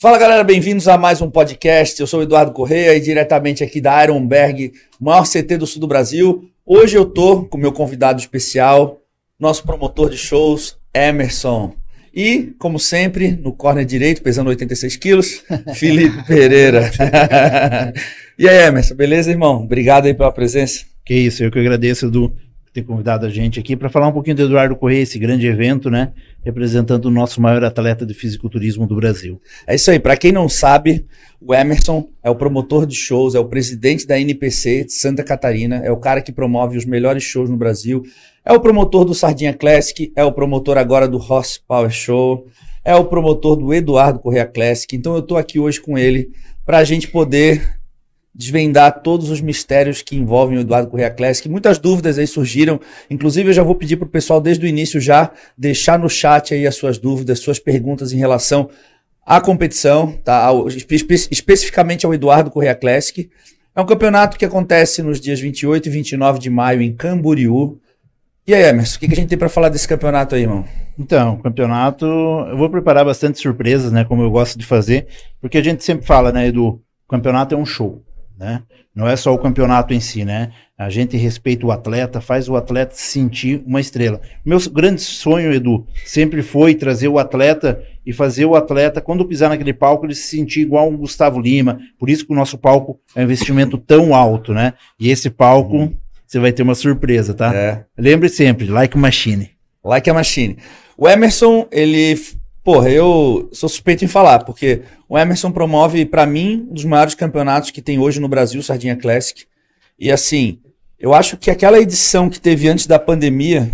Fala galera, bem-vindos a mais um podcast. Eu sou o Eduardo Correia e diretamente aqui da Ironberg, maior CT do sul do Brasil. Hoje eu tô com meu convidado especial, nosso promotor de shows, Emerson. E, como sempre, no corner direito, pesando 86 quilos, Felipe Pereira. e aí, Emerson, beleza, irmão? Obrigado aí pela presença. Que isso, eu que agradeço, Edu ter convidado a gente aqui para falar um pouquinho do Eduardo Correia, esse grande evento, né? Representando o nosso maior atleta de fisiculturismo do Brasil. É isso aí. Para quem não sabe, o Emerson é o promotor de shows, é o presidente da NPC de Santa Catarina, é o cara que promove os melhores shows no Brasil, é o promotor do Sardinha Classic, é o promotor agora do Horse Power Show, é o promotor do Eduardo Correia Classic. Então eu estou aqui hoje com ele para a gente poder desvendar todos os mistérios que envolvem o Eduardo Correia Classic. Muitas dúvidas aí surgiram. Inclusive, eu já vou pedir para o pessoal desde o início já deixar no chat aí as suas dúvidas, suas perguntas em relação à competição, tá? Ao, espe especificamente ao Eduardo Correia Classic. É um campeonato que acontece nos dias 28 e 29 de maio em Camboriú. E aí, Emerson, o que, que a gente tem para falar desse campeonato aí, irmão? Então, campeonato, eu vou preparar bastante surpresas, né, como eu gosto de fazer, porque a gente sempre fala, né, Edu, o campeonato é um show né? Não é só o campeonato em si, né? A gente respeita o atleta, faz o atleta se sentir uma estrela. Meu grande sonho, Edu, sempre foi trazer o atleta e fazer o atleta, quando pisar naquele palco, ele se sentir igual um Gustavo Lima. Por isso que o nosso palco é um investimento tão alto, né? E esse palco, uhum. você vai ter uma surpresa, tá? É. Lembre sempre, like a machine. Like a machine. O Emerson, ele Porra, eu sou suspeito em falar, porque o Emerson promove, para mim, um dos maiores campeonatos que tem hoje no Brasil, Sardinha Classic. E assim, eu acho que aquela edição que teve antes da pandemia,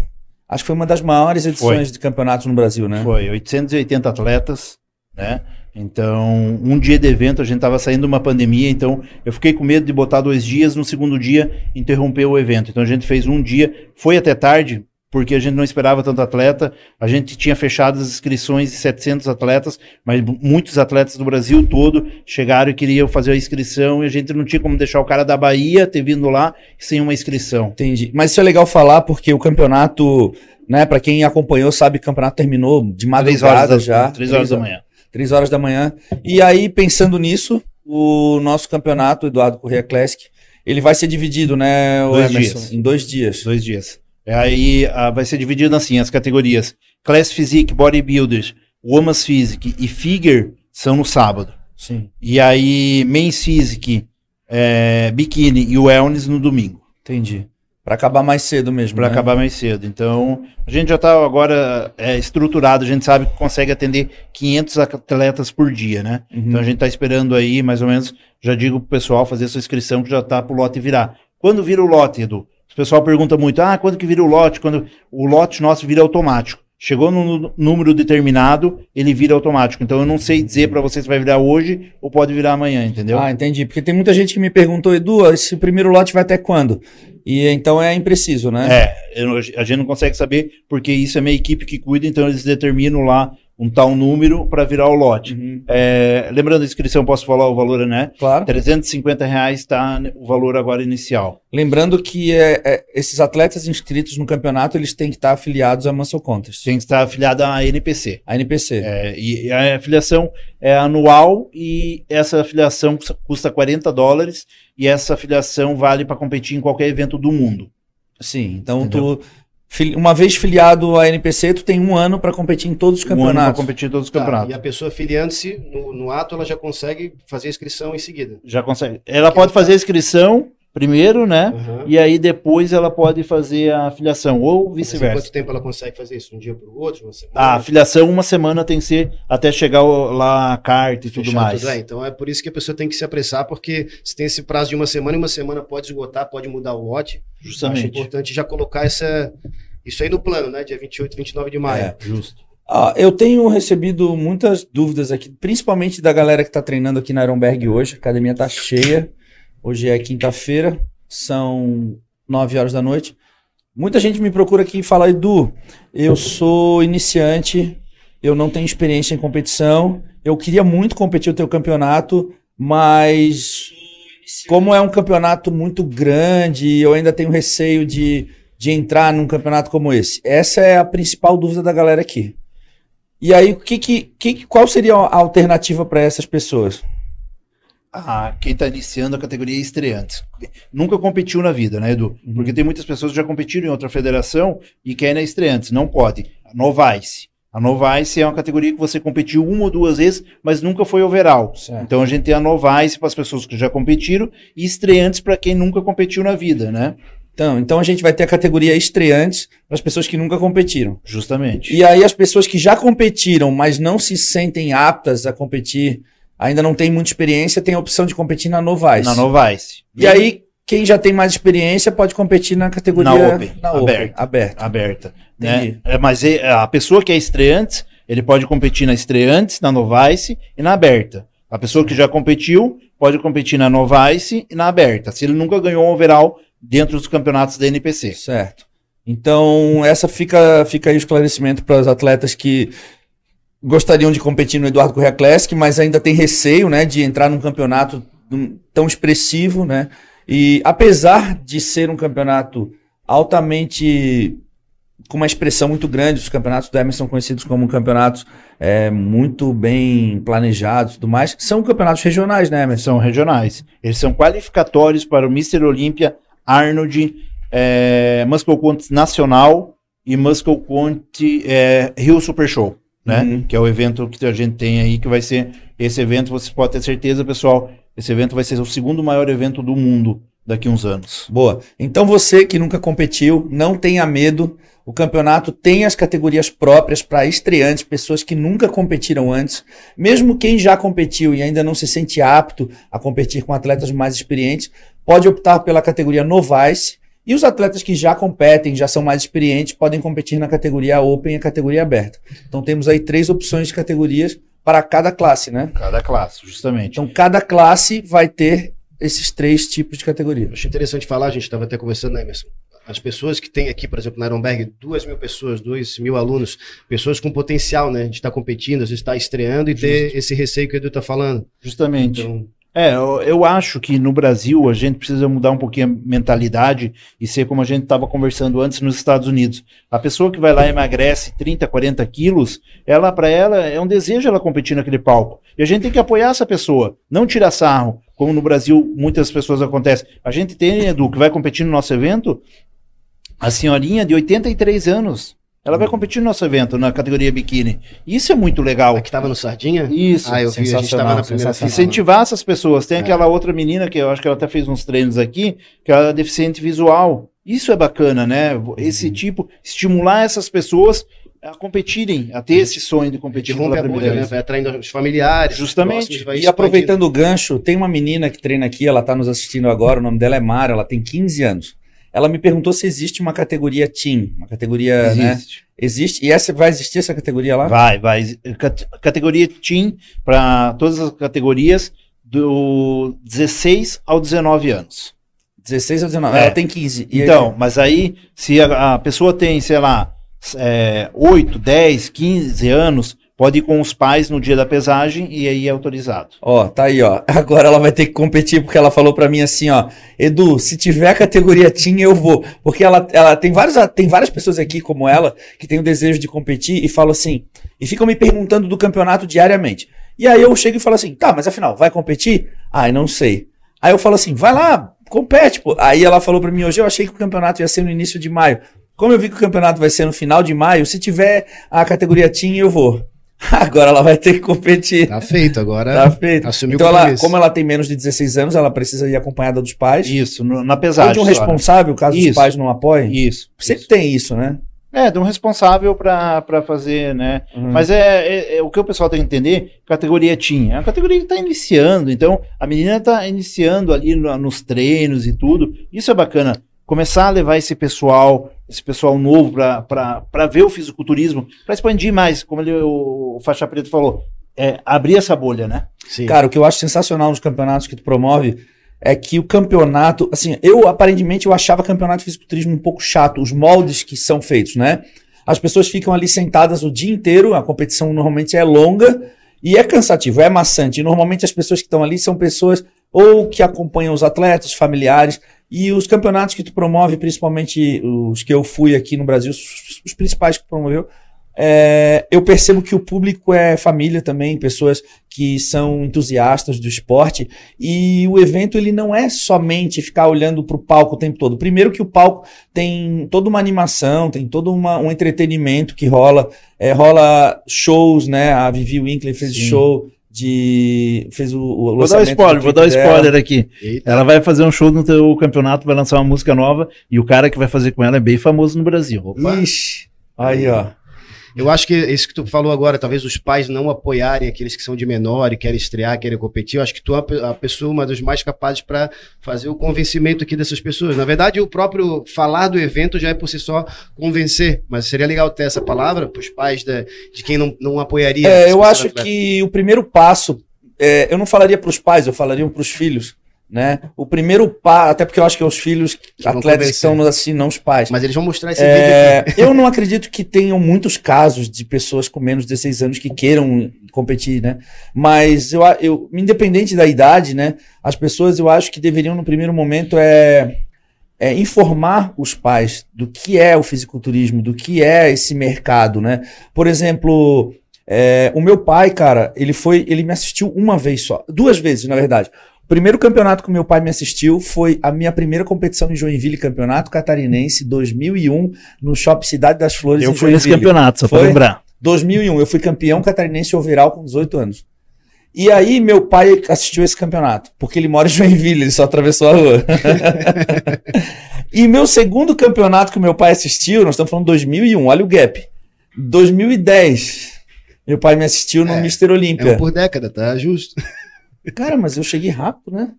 acho que foi uma das maiores edições foi. de campeonatos no Brasil, né? Foi, 880 atletas, né? Então, um dia de evento, a gente estava saindo de uma pandemia, então eu fiquei com medo de botar dois dias, no segundo dia interromper o evento. Então a gente fez um dia, foi até tarde, porque a gente não esperava tanto atleta. A gente tinha fechado as inscrições de 700 atletas, mas muitos atletas do Brasil todo chegaram e queriam fazer a inscrição e a gente não tinha como deixar o cara da Bahia ter vindo lá sem uma inscrição. Entendi. Mas isso é legal falar porque o campeonato, né, para quem acompanhou, sabe que o campeonato terminou de madrugada três já. Três horas da manhã. Três horas da manhã. E aí, pensando nisso, o nosso campeonato, Eduardo Corrêa Classic, ele vai ser dividido, né, dois Emerson, dias. em dois dias. Dois dias. É, aí a, vai ser dividido assim, as categorias. Class Physique, Bodybuilders, Women's Physique e Figure são no sábado. Sim. E aí Men's Physique, é, Bikini e Wellness no domingo. Entendi. Para acabar mais cedo mesmo. Para né? acabar mais cedo. Então, a gente já está agora é, estruturado, a gente sabe que consegue atender 500 atletas por dia, né? Uhum. Então a gente está esperando aí, mais ou menos, já digo pro pessoal fazer sua inscrição que já está pro lote virar. Quando vira o lote, Edu? O pessoal pergunta muito: ah, quando que vira o lote? Quando o lote nosso vira automático. Chegou no número determinado, ele vira automático. Então eu não sei dizer para você se vai virar hoje ou pode virar amanhã, entendeu? Ah, entendi. Porque tem muita gente que me perguntou, Edu, esse primeiro lote vai até quando? E então é impreciso, né? É, eu, a gente não consegue saber porque isso é minha equipe que cuida, então eles determinam lá um tal número para virar o lote. Uhum. É, lembrando a inscrição, posso falar o valor, né? Claro. 350 reais está o valor agora inicial. Lembrando que é, é, esses atletas inscritos no campeonato, eles têm que estar afiliados à Muscle Contest. Tem que estar afiliado à NPC. A NPC. É, e a afiliação é anual e essa afiliação custa 40 dólares e essa afiliação vale para competir em qualquer evento do mundo. Sim, então Entendeu? tu uma vez filiado à NPC, tu tem um ano para competir em todos os campeonatos. Um ano para competir em todos os tá, campeonatos. E a pessoa filiando-se no, no, ato, ela já consegue fazer a inscrição em seguida. Já consegue. Ela pode fazer a inscrição primeiro, né? Uhum. E aí depois ela pode fazer a filiação, ou vice-versa. Quanto tempo ela consegue fazer isso? Um dia para o outro? Uma semana? A filiação, uma semana tem que ser até chegar lá a carta e tudo mais. Tudo, é. Então é por isso que a pessoa tem que se apressar, porque se tem esse prazo de uma semana, e uma semana pode esgotar, pode mudar o lote. Justamente. Acho importante já colocar essa, isso aí no plano, né? Dia 28 e 29 de maio. É, justo. Ah, eu tenho recebido muitas dúvidas aqui, principalmente da galera que está treinando aqui na Ironberg hoje. A academia está cheia. Hoje é quinta-feira, são 9 horas da noite. Muita gente me procura aqui e fala: Edu, eu sou iniciante, eu não tenho experiência em competição, eu queria muito competir o teu campeonato, mas como é um campeonato muito grande, eu ainda tenho receio de de entrar num campeonato como esse? Essa é a principal dúvida da galera aqui. E aí, que, que, que qual seria a alternativa para essas pessoas? Ah, quem está iniciando a categoria estreantes. Nunca competiu na vida, né, Edu? Uhum. Porque tem muitas pessoas que já competiram em outra federação e querem na estreantes. Não pode. Novice. A Novice é uma categoria que você competiu uma ou duas vezes, mas nunca foi overall. Certo. Então a gente tem a Novice para as pessoas que já competiram e estreantes para quem nunca competiu na vida, né? Então, então a gente vai ter a categoria estreantes para as pessoas que nunca competiram. Justamente. E aí as pessoas que já competiram, mas não se sentem aptas a competir, ainda não têm muita experiência, tem a opção de competir na Novice. Na Novice. E, e aí quem já tem mais experiência pode competir na categoria na Open, na open aberta, aberta. aberta né? É, mas é, a pessoa que é estreante, ele pode competir na estreantes, na Novice e na aberta. A pessoa que já competiu pode competir na Novice e na aberta. Se ele nunca ganhou um overall dentro dos campeonatos da NPC. Certo. Então, essa fica, fica aí o esclarecimento para os atletas que gostariam de competir no Eduardo Correa Classic, mas ainda tem receio, né, de entrar num campeonato tão expressivo, né? E apesar de ser um campeonato altamente com uma expressão muito grande, os campeonatos do Emerson são conhecidos como campeonatos é, muito bem planejados e tudo mais, são campeonatos regionais, né, Emerson? São regionais. Eles são qualificatórios para o Mr. Olímpia Arnold, é, Muscle Nacional e Muscle Conte é, Rio Super Show, né? Uhum. Que é o evento que a gente tem aí, que vai ser esse evento, você pode ter certeza, pessoal, esse evento vai ser o segundo maior evento do mundo daqui a uns anos. Boa. Então você que nunca competiu, não tenha medo. O campeonato tem as categorias próprias para estreantes, pessoas que nunca competiram antes. Mesmo quem já competiu e ainda não se sente apto a competir com atletas mais experientes, pode optar pela categoria Novice. E os atletas que já competem, já são mais experientes, podem competir na categoria Open e a categoria aberta. Então temos aí três opções de categorias para cada classe, né? Cada classe, justamente. Então cada classe vai ter esses três tipos de categoria. Acho interessante falar, a gente estava até conversando, né, Emerson? As pessoas que tem aqui, por exemplo, na Ironberg, duas mil pessoas, dois mil alunos, pessoas com potencial, né, de estar competindo, às vezes estar estreando e Justo. ter esse receio que o Edu está falando. Justamente. Então, é, eu, eu, acho que no Brasil a gente precisa mudar um pouquinho a mentalidade e ser como a gente estava conversando antes nos Estados Unidos. A pessoa que vai lá e emagrece 30, 40 quilos, ela, para ela, é um desejo ela competir naquele palco. E a gente tem que apoiar essa pessoa, não tirar sarro, como no Brasil muitas pessoas acontecem. A gente tem, Edu, que vai competir no nosso evento, a senhorinha de 83 anos. Ela vai competir no nosso evento, na categoria biquíni. Isso é muito legal. A que estava no Sardinha? Isso. Ah, eu vi, a gente estava na primeira Incentivar essas pessoas. Tem é. aquela outra menina que eu acho que ela até fez uns treinos aqui, que ela é deficiente visual. Isso é bacana, né? Esse uhum. tipo, estimular essas pessoas a competirem, a ter esse sonho de competir pela primeira bolha, vez. Né? Vai atraindo os familiares. Justamente. E aproveitando o gancho, tem uma menina que treina aqui, ela está nos assistindo agora, o nome dela é Mara, ela tem 15 anos. Ela me perguntou se existe uma categoria Team, uma categoria, né? existe. né? Existe. E essa vai existir essa categoria lá? Vai, vai. Categoria Team para todas as categorias do 16 ao 19 anos. 16 ao 19. É. Ela tem 15. E então, aí... mas aí se a, a, pessoa tem, sei lá, é, 8, 10, 15 anos, Pode ir com os pais no dia da pesagem e aí é autorizado. Ó, tá aí, ó. Agora ela vai ter que competir porque ela falou para mim assim, ó, Edu, se tiver a categoria Team, eu vou. Porque ela, ela tem várias tem várias pessoas aqui como ela que tem o desejo de competir e falam assim, e ficam me perguntando do campeonato diariamente. E aí eu chego e falo assim, tá, mas afinal, vai competir? Ai, não sei. Aí eu falo assim, vai lá, compete, pô. Aí ela falou para mim hoje, eu achei que o campeonato ia ser no início de maio. Como eu vi que o campeonato vai ser no final de maio, se tiver a categoria Team, eu vou. Agora ela vai ter que competir. Tá feito, agora. Tá feito. Assumiu então, ela, como ela tem menos de 16 anos, ela precisa ir acompanhada dos pais. Isso, no, na pesagem. Ou de um responsável, caso isso. os pais não apoiem. Isso. Sempre isso. tem isso, né? É, de um responsável para fazer, né? Uhum. Mas é, é, é, o que o pessoal tem que entender, categoria tinha. É a categoria que está iniciando, então a menina está iniciando ali no, nos treinos e tudo. Isso é bacana começar a levar esse pessoal, esse pessoal novo para ver o fisiculturismo, para expandir mais, como ele, o, o Faixa Preto falou, é, abrir essa bolha, né? Sim. Cara, o que eu acho sensacional nos campeonatos que tu promove é que o campeonato, assim, eu aparentemente eu achava campeonato de fisiculturismo um pouco chato, os moldes que são feitos, né? As pessoas ficam ali sentadas o dia inteiro, a competição normalmente é longa e é cansativo, é maçante. E normalmente as pessoas que estão ali são pessoas ou que acompanham os atletas, familiares. E os campeonatos que tu promove, principalmente os que eu fui aqui no Brasil, os, principais que tu promoveu, é, eu percebo que o público é família também, pessoas que são entusiastas do esporte e o evento ele não é somente ficar olhando para o palco o tempo todo. Primeiro que o palco tem toda uma animação, tem todo uma, um entretenimento que rola, é, rola shows, né? A Vivi Winkler fez Sim. show de fez o, o vou dar um spoiler, vou dar um spoiler aqui. Eita. Ela vai fazer um show no teu campeonato, vai lançar uma música nova e o cara que vai fazer com ela é bem famoso no Brasil. Opa. Ixi, aí ó. Eu acho que isso que tu falou agora, talvez os pais não apoiarem aqueles que são de menor e querem estrear, querem competir. Eu acho que tu é a pessoa, uma das mais capazes para fazer o convencimento aqui dessas pessoas. Na verdade, o próprio falar do evento já é por si só convencer, mas seria legal ter essa palavra para os pais de, de quem não, não apoiaria. É, eu acho que o primeiro passo, é, eu não falaria para os pais, eu falaria para os filhos né? O primeiro passo, até porque eu acho que é os filhos que atletas que estão assim, não os pais. Mas eles vão mostrar esse é, vídeo aqui. Eu não acredito que tenham muitos casos de pessoas com menos de 16 anos que queiram competir, né? Mas eu, eu independente da idade, né? As pessoas eu acho que deveriam no primeiro momento é, é informar os pais do que é o fisiculturismo, do que é esse mercado, né? Por exemplo, é, o meu pai, cara, ele foi, ele me assistiu uma vez só, duas vezes, na verdade. O primeiro campeonato que meu pai me assistiu foi a minha primeira competição em Joinville, Campeonato Catarinense, 2001, no Shopping Cidade das Flores. Eu fui nesse campeonato, só para lembrar. 2001, eu fui campeão catarinense overall com 18 anos. E aí meu pai assistiu esse campeonato, porque ele mora em Joinville, ele só atravessou a rua. e meu segundo campeonato que meu pai assistiu, nós estamos falando 2001, olha o gap. 2010, meu pai me assistiu no é, Mr. Olímpia. É um por década, tá justo. Cara, mas eu cheguei rápido, né?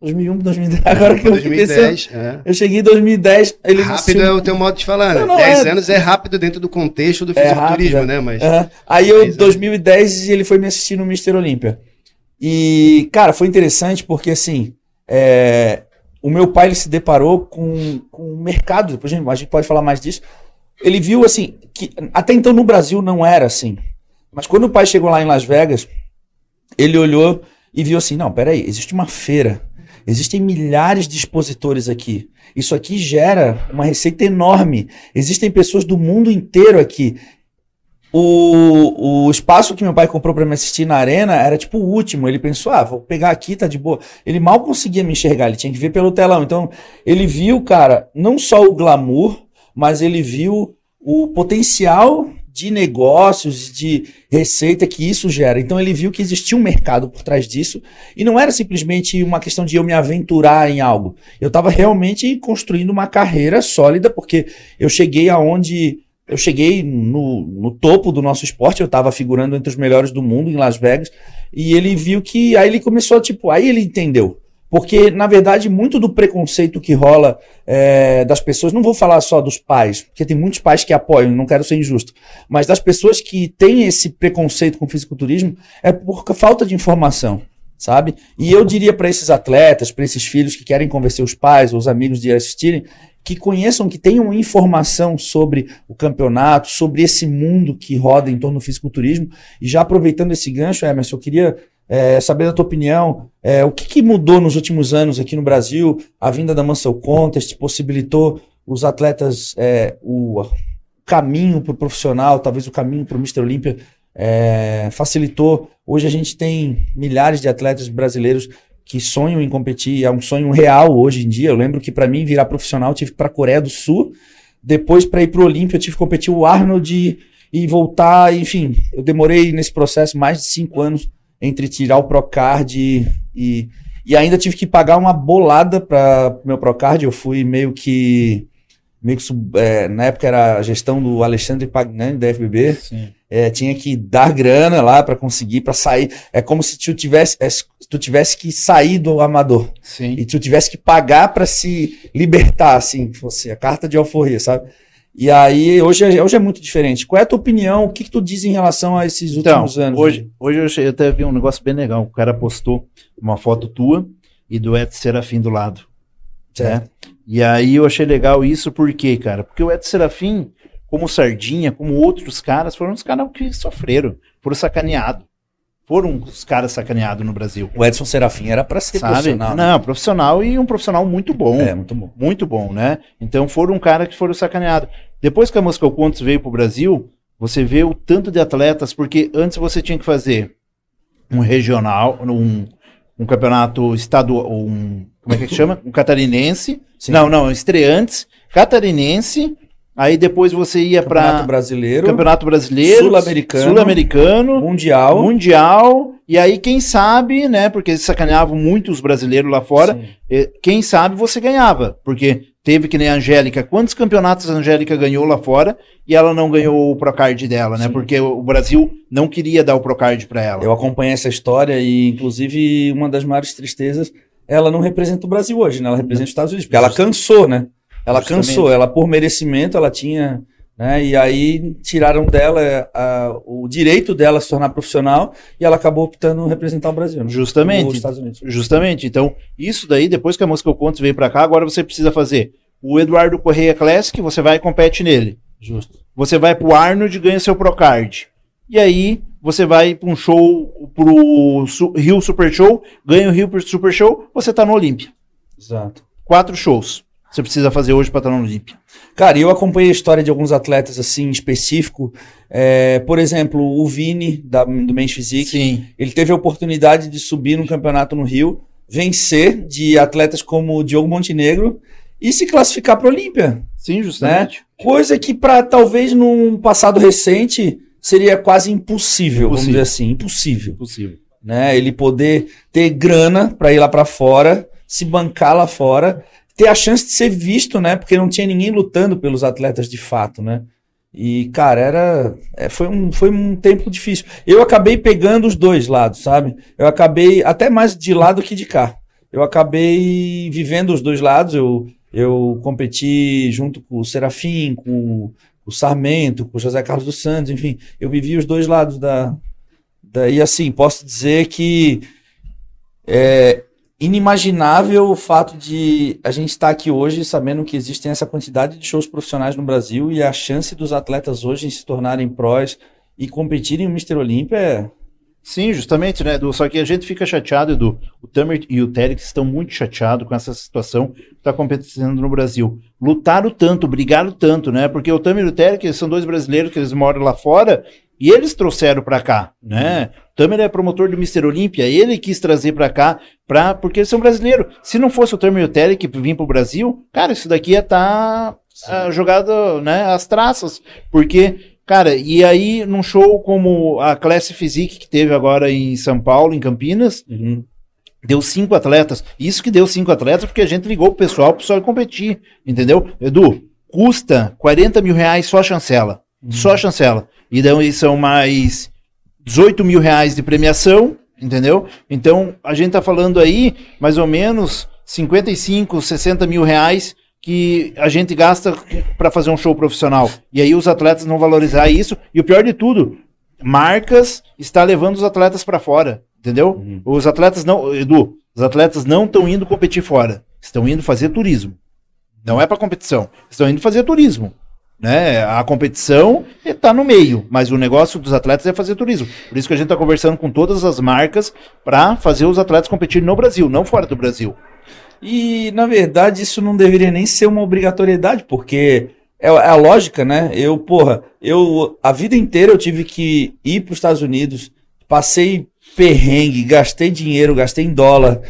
2001, 2010. Agora que eu 2010, é. Eu cheguei em 2010. Ele rápido é o teu modo de falar, né? Não, não, 10 é... anos é rápido dentro do contexto do é fisiculturismo, é né? Mas. Aí eu, em 2010, ele foi me assistir no Mister Olímpia. E, cara, foi interessante porque, assim, é, o meu pai ele se deparou com, com o mercado. Depois a gente, a gente pode falar mais disso. Ele viu, assim, que até então no Brasil não era assim. Mas quando o pai chegou lá em Las Vegas, ele olhou e viu assim: não, peraí, existe uma feira, existem milhares de expositores aqui. Isso aqui gera uma receita enorme. Existem pessoas do mundo inteiro aqui. O, o espaço que meu pai comprou para me assistir na arena era tipo o último. Ele pensou, ah, vou pegar aqui, tá de boa. Ele mal conseguia me enxergar, ele tinha que ver pelo telão. Então, ele viu, cara, não só o glamour, mas ele viu o potencial de negócios, de receita que isso gera. Então ele viu que existia um mercado por trás disso e não era simplesmente uma questão de eu me aventurar em algo. Eu estava realmente construindo uma carreira sólida porque eu cheguei aonde eu cheguei no, no topo do nosso esporte, eu estava figurando entre os melhores do mundo em Las Vegas e ele viu que aí ele começou tipo, aí ele entendeu porque, na verdade, muito do preconceito que rola é, das pessoas, não vou falar só dos pais, porque tem muitos pais que apoiam, não quero ser injusto, mas das pessoas que têm esse preconceito com o fisiculturismo é por falta de informação, sabe? E eu diria para esses atletas, para esses filhos que querem convencer os pais ou os amigos de assistirem, que conheçam, que tenham informação sobre o campeonato, sobre esse mundo que roda em torno do fisiculturismo. E já aproveitando esse gancho, Emerson, eu queria é, saber da tua opinião, é, o que, que, mudou nos últimos anos aqui no Brasil? A vinda da Muscle Contest possibilitou os atletas é, o caminho para o profissional, talvez o caminho para o Mr. Olímpia é, facilitou. Hoje a gente tem milhares de atletas brasileiros que sonham em competir, é um sonho real hoje em dia. Eu lembro que para mim virar profissional eu tive para a Coreia do Sul, depois para ir para o Olímpia eu tive que competir o Arnold e voltar, enfim, eu demorei nesse processo mais de cinco anos entre tirar o Procard e, e, e ainda tive que pagar uma bolada para meu Procard. Eu fui meio que. Meio que é, na época era a gestão do Alexandre Pagnani, da FBB. É, tinha que dar grana lá para conseguir, para sair. É como se tu tivesse, é, tu tivesse que sair do amador. Sim. E tu tivesse que pagar para se libertar, assim, fosse a carta de alforria, sabe? E aí, hoje, é, hoje é muito diferente. Qual é a tua opinião? O que, que tu diz em relação a esses então, últimos anos? Hoje, hoje eu até vi um negócio bem legal. O cara postou uma foto tua e do Ed Serafim do lado. Certo. Né? E aí eu achei legal isso, por quê, cara? Porque o Ed Serafim, como Sardinha, como outros caras, foram os caras que sofreram, foram sacaneados foram os caras sacaneados no Brasil. O Edson Serafim era para ser Sabe? profissional. Né? Não, profissional e um profissional muito bom. É, muito bom. Muito bom, né? Então foram um cara que foram sacaneados. Depois que a Moscow Contos veio pro Brasil, você vê o tanto de atletas, porque antes você tinha que fazer um regional, um, um campeonato estadual, um, como é que chama? Um catarinense. Sim. Não, não, estreantes, catarinense, Aí depois você ia para Campeonato Brasileiro, Campeonato Brasileiro, Sul-Americano, Sul-Americano, Mundial, Mundial. E aí quem sabe, né? Porque sacaneavam muito os brasileiros lá fora. Sim. Quem sabe você ganhava, porque teve que nem a Angélica. Quantos campeonatos a Angélica ganhou lá fora e ela não ganhou o Procard dela, né? Sim. Porque o Brasil não queria dar o Procard para ela. Eu acompanhei essa história e, inclusive, uma das maiores tristezas, ela não representa o Brasil hoje, né? Ela representa os Estados Unidos, porque ela cansou, né? Ela Justamente. cansou, ela por merecimento, ela tinha. Né, e aí tiraram dela a, o direito dela se tornar profissional e ela acabou optando representar o Brasil. Né, justamente. Os Estados Unidos. Justamente. Então, isso daí, depois que a música Eu Conto veio para cá, agora você precisa fazer o Eduardo Correia Classic, você vai e compete nele. Justo. Você vai pro Arnold e ganha seu Procard. E aí você vai para um show, pro Rio Super Show, ganha o Rio Super Show, você tá no Olímpia. Exato. Quatro shows você precisa fazer hoje para estar no Olímpia? Cara, eu acompanhei a história de alguns atletas assim, específico. É, por exemplo, o Vini, da, do Men's Physique. Sim. Ele teve a oportunidade de subir no campeonato no Rio, vencer de atletas como o Diogo Montenegro e se classificar para a Olímpia. Sim, justamente. Né? Coisa que para talvez num passado recente seria quase impossível, impossível. vamos dizer assim, impossível. Impossível. Né? Ele poder ter grana para ir lá para fora, se bancar lá fora ter a chance de ser visto, né? Porque não tinha ninguém lutando pelos atletas de fato, né? E, cara, era. É, foi, um, foi um tempo difícil. Eu acabei pegando os dois lados, sabe? Eu acabei até mais de lá do que de cá. Eu acabei vivendo os dois lados. Eu, eu competi junto com o Serafim, com o Sarmento, com o José Carlos dos Santos, enfim. Eu vivi os dois lados da. da e assim, posso dizer que. É, inimaginável o fato de a gente estar aqui hoje sabendo que existem essa quantidade de shows profissionais no Brasil e a chance dos atletas hoje se tornarem prós e competirem no Mr. Olímpia é... Sim, justamente, né, Edu? Só que a gente fica chateado, Edu. O Tamer e o Terex estão muito chateados com essa situação que está acontecendo no Brasil. Lutaram tanto, brigaram tanto, né? Porque o Tamer e o Terex são dois brasileiros que eles moram lá fora e eles trouxeram para cá, né? O Tamer é promotor do Mr. Olímpia, ele quis trazer para cá, pra, porque eles são brasileiros. Se não fosse o Tamer e o Terry que vir pro Brasil, cara, isso daqui ia estar tá, uh, jogado, né, as traças, porque Cara, e aí num show como a Classe Physique que teve agora em São Paulo, em Campinas, uhum. deu cinco atletas. Isso que deu cinco atletas porque a gente ligou pro pessoal pro pessoal competir, entendeu? Edu, custa 40 mil reais só a chancela. Uhum. Só a chancela. E daí são mais 18 mil reais de premiação, entendeu? Então a gente tá falando aí mais ou menos 55, 60 mil reais que a gente gasta para fazer um show profissional. E aí os atletas não valorizar isso. E o pior de tudo, marcas está levando os atletas para fora, entendeu? Uhum. Os atletas não, Edu, os atletas não estão indo competir fora, estão indo fazer turismo. Não é para competição, estão indo fazer turismo. Né? A competição está no meio, mas o negócio dos atletas é fazer turismo. Por isso que a gente está conversando com todas as marcas para fazer os atletas competirem no Brasil, não fora do Brasil. E, na verdade, isso não deveria nem ser uma obrigatoriedade, porque é, é a lógica, né? Eu, porra, eu a vida inteira eu tive que ir para os Estados Unidos, passei perrengue, gastei dinheiro, gastei em dólar.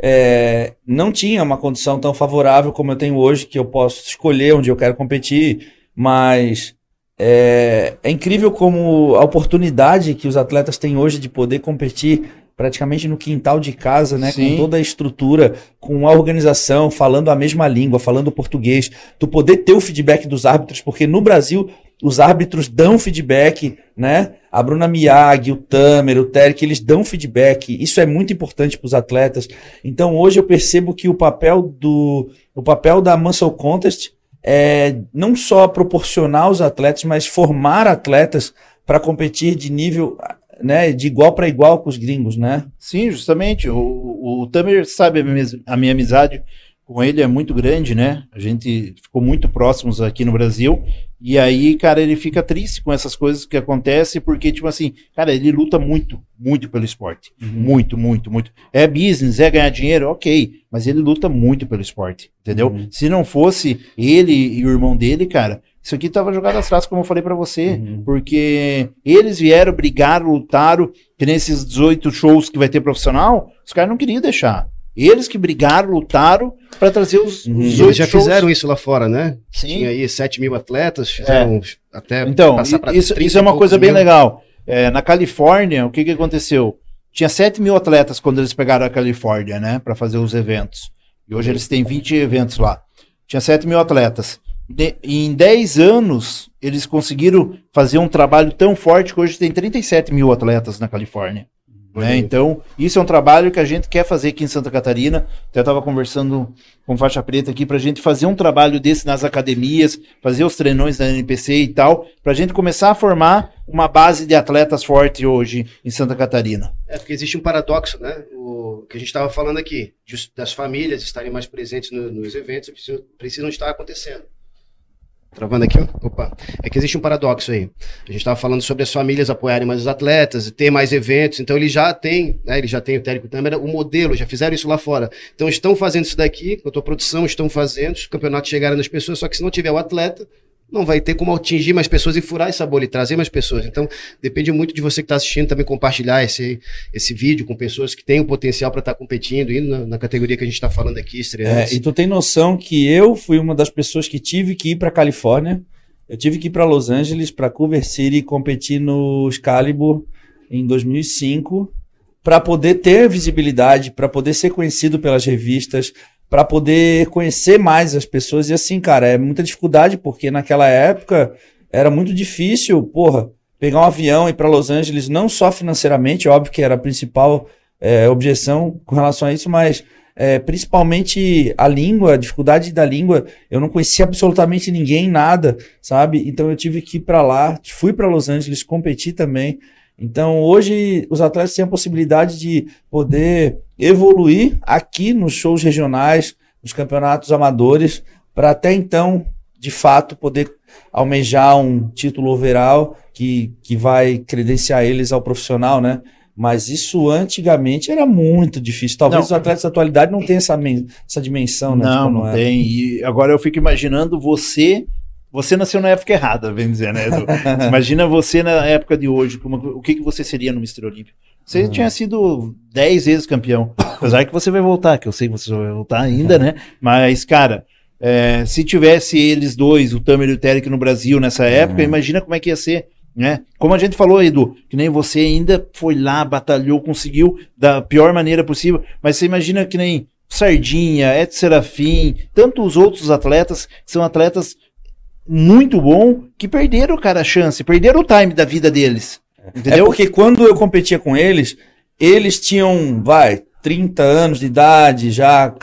É, não tinha uma condição tão favorável como eu tenho hoje, que eu posso escolher onde eu quero competir mas é, é, incrível como a oportunidade que os atletas têm hoje de poder competir praticamente no quintal de casa, né? Sim. Com toda a estrutura, com a organização, falando a mesma língua, falando português, tu poder ter o feedback dos árbitros, porque no Brasil os árbitros dão feedback, né? A Bruna Miyagi, o Tamer, o Terek, eles dão feedback. Isso é muito importante para os atletas. Então hoje eu percebo que o papel do o papel da Muscle Contest é, não só proporcionar aos atletas, mas formar atletas para competir de nível né, de igual para igual com os gringos, né? Sim, justamente. O, o Tamer sabe a minha, a minha amizade com ele é muito grande, né? A gente ficou muito próximos aqui no Brasil. E aí, cara, ele fica triste com essas coisas que acontecem, porque, tipo assim, cara, ele luta muito, muito pelo esporte. Uhum. Muito, muito, muito. É business, é ganhar dinheiro, ok. Mas ele luta muito pelo esporte, entendeu? Uhum. Se não fosse ele e o irmão dele, cara, isso aqui tava jogado às traças, como eu falei para você. Uhum. Porque eles vieram, brigaram, lutaram, que nesses 18 shows que vai ter profissional, os caras não queriam deixar. Eles que brigaram, lutaram para trazer os, uhum. os Eles já shows. fizeram isso lá fora, né? Sim. Tinha aí 7 mil atletas, fizeram é. até então, passar para isso, isso é uma coisa bem legal. É, na Califórnia, o que, que aconteceu? Tinha 7 mil atletas quando eles pegaram a Califórnia, né? Para fazer os eventos. E hoje eles têm 20 eventos lá. Tinha 7 mil atletas. De, em 10 anos, eles conseguiram fazer um trabalho tão forte que hoje tem 37 mil atletas na Califórnia. Né? Então, isso é um trabalho que a gente quer fazer aqui em Santa Catarina. Até estava conversando com faixa preta aqui para a gente fazer um trabalho desse nas academias, fazer os treinões da NPC e tal, para a gente começar a formar uma base de atletas forte hoje em Santa Catarina. É, porque existe um paradoxo, né? O que a gente estava falando aqui, das famílias estarem mais presentes no, nos eventos, precisam, precisam estar acontecendo. Travando aqui, opa. É que existe um paradoxo aí. A gente estava falando sobre as famílias apoiarem mais os atletas, ter mais eventos. Então ele já tem, né? Ele já tem o técnico também, o modelo, já fizeram isso lá fora. Então estão fazendo isso daqui, com a tua produção, estão fazendo, os campeonatos chegaram nas pessoas, só que se não tiver o atleta, não vai ter como atingir mais pessoas e furar essa bolha e trazer mais pessoas. Então, depende muito de você que está assistindo também compartilhar esse, esse vídeo com pessoas que têm o potencial para estar tá competindo, indo na, na, categoria que a gente está falando aqui, estreando. É, e tu tem noção que eu fui uma das pessoas que tive que ir para Califórnia, eu tive que ir para Los Angeles, para Culver City, competir no Excalibur em 2005, para poder ter visibilidade, para poder ser conhecido pelas revistas, para poder conhecer mais as pessoas. E assim, cara, é muita dificuldade, porque naquela época era muito difícil, porra, pegar um avião e ir para Los Angeles, não só financeiramente, óbvio que era a principal é, objeção com relação a isso, mas é, principalmente a língua, a dificuldade da língua. Eu não conhecia absolutamente ninguém, nada, sabe? Então eu tive que ir para lá, fui para Los Angeles, competi também. Então, hoje, os atletas têm a possibilidade de poder evoluir aqui nos shows regionais, nos campeonatos amadores, para até então, de fato, poder almejar um título overall que, que vai credenciar eles ao profissional, né? Mas isso antigamente era muito difícil. Talvez não. os atletas da atualidade não tenham essa, essa dimensão, né? Não, não tem. E agora eu fico imaginando você você nasceu na época errada, vem dizer, né, Edu? Imagina você na época de hoje, como, o que, que você seria no Mr. Olímpio? Você uhum. tinha sido 10 vezes campeão. Apesar que você vai voltar, que eu sei que você vai voltar ainda, né? Mas, cara, é, se tivesse eles dois, o Tamer e o Terek no Brasil nessa época, uhum. imagina como é que ia ser. Né? Como a gente falou, Edu, que nem você ainda foi lá, batalhou, conseguiu da pior maneira possível, mas você imagina que nem Sardinha, Ed Serafim, tantos outros atletas, são atletas muito bom que perderam, cara, a chance, perderam o time da vida deles. Entendeu? É porque quando eu competia com eles, eles tinham, vai, 30 anos de idade, já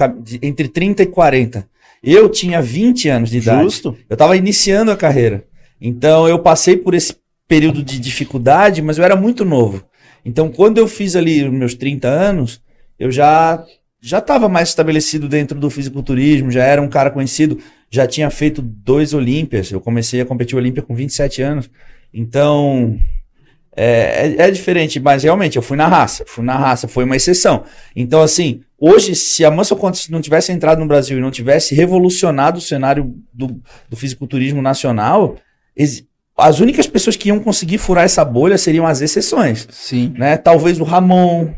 entre 30 e 40. Eu tinha 20 anos de idade. Justo. Eu estava iniciando a carreira. Então eu passei por esse período de dificuldade, mas eu era muito novo. Então quando eu fiz ali os meus 30 anos, eu já já estava mais estabelecido dentro do fisiculturismo, já era um cara conhecido já tinha feito dois Olímpias. Eu comecei a competir Olímpia com 27 anos. Então, é, é, é, diferente, mas realmente eu fui na raça. Fui na raça, foi uma exceção. Então, assim, hoje, se a Manso Contas não tivesse entrado no Brasil e não tivesse revolucionado o cenário do, do fisiculturismo nacional, as únicas pessoas que iam conseguir furar essa bolha seriam as exceções. Sim. Né? Talvez o Ramon,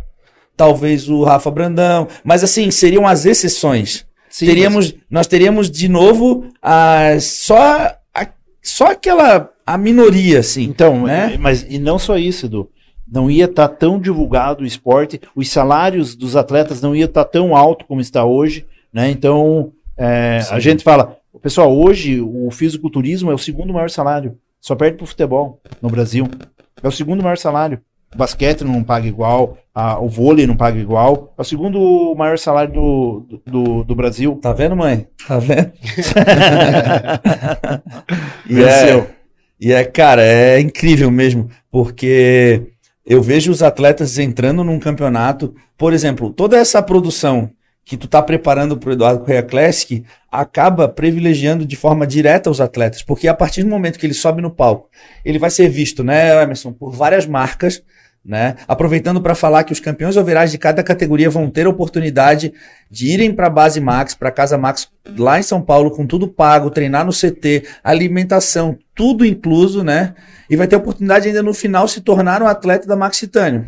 talvez o Rafa Brandão, mas assim, seriam as exceções. Sim, teríamos, mas... nós teríamos de novo a, só, a, só aquela a minoria, assim. Então, né? mas e não só isso, Edu. Não ia estar tá tão divulgado o esporte, os salários dos atletas não ia estar tá tão alto como está hoje, né? Então, é, a gente fala, pessoal, hoje o fisiculturismo é o segundo maior salário, só perde para o futebol no Brasil. É o segundo maior salário. O basquete não paga igual, a, o vôlei não paga igual. É o segundo maior salário do, do, do Brasil. Tá vendo, mãe? Tá vendo? e, é, e é, cara, é incrível mesmo, porque eu vejo os atletas entrando num campeonato, por exemplo, toda essa produção que tu tá preparando para o Eduardo Correia Classic acaba privilegiando de forma direta os atletas, porque a partir do momento que ele sobe no palco, ele vai ser visto, né, Emerson, por várias marcas, né? Aproveitando para falar que os campeões overais de cada categoria vão ter a oportunidade de irem para a base Max, para a Casa Max lá em São Paulo, com tudo pago, treinar no CT, alimentação, tudo incluso, né? E vai ter a oportunidade ainda no final se tornar um atleta da Max Titânio.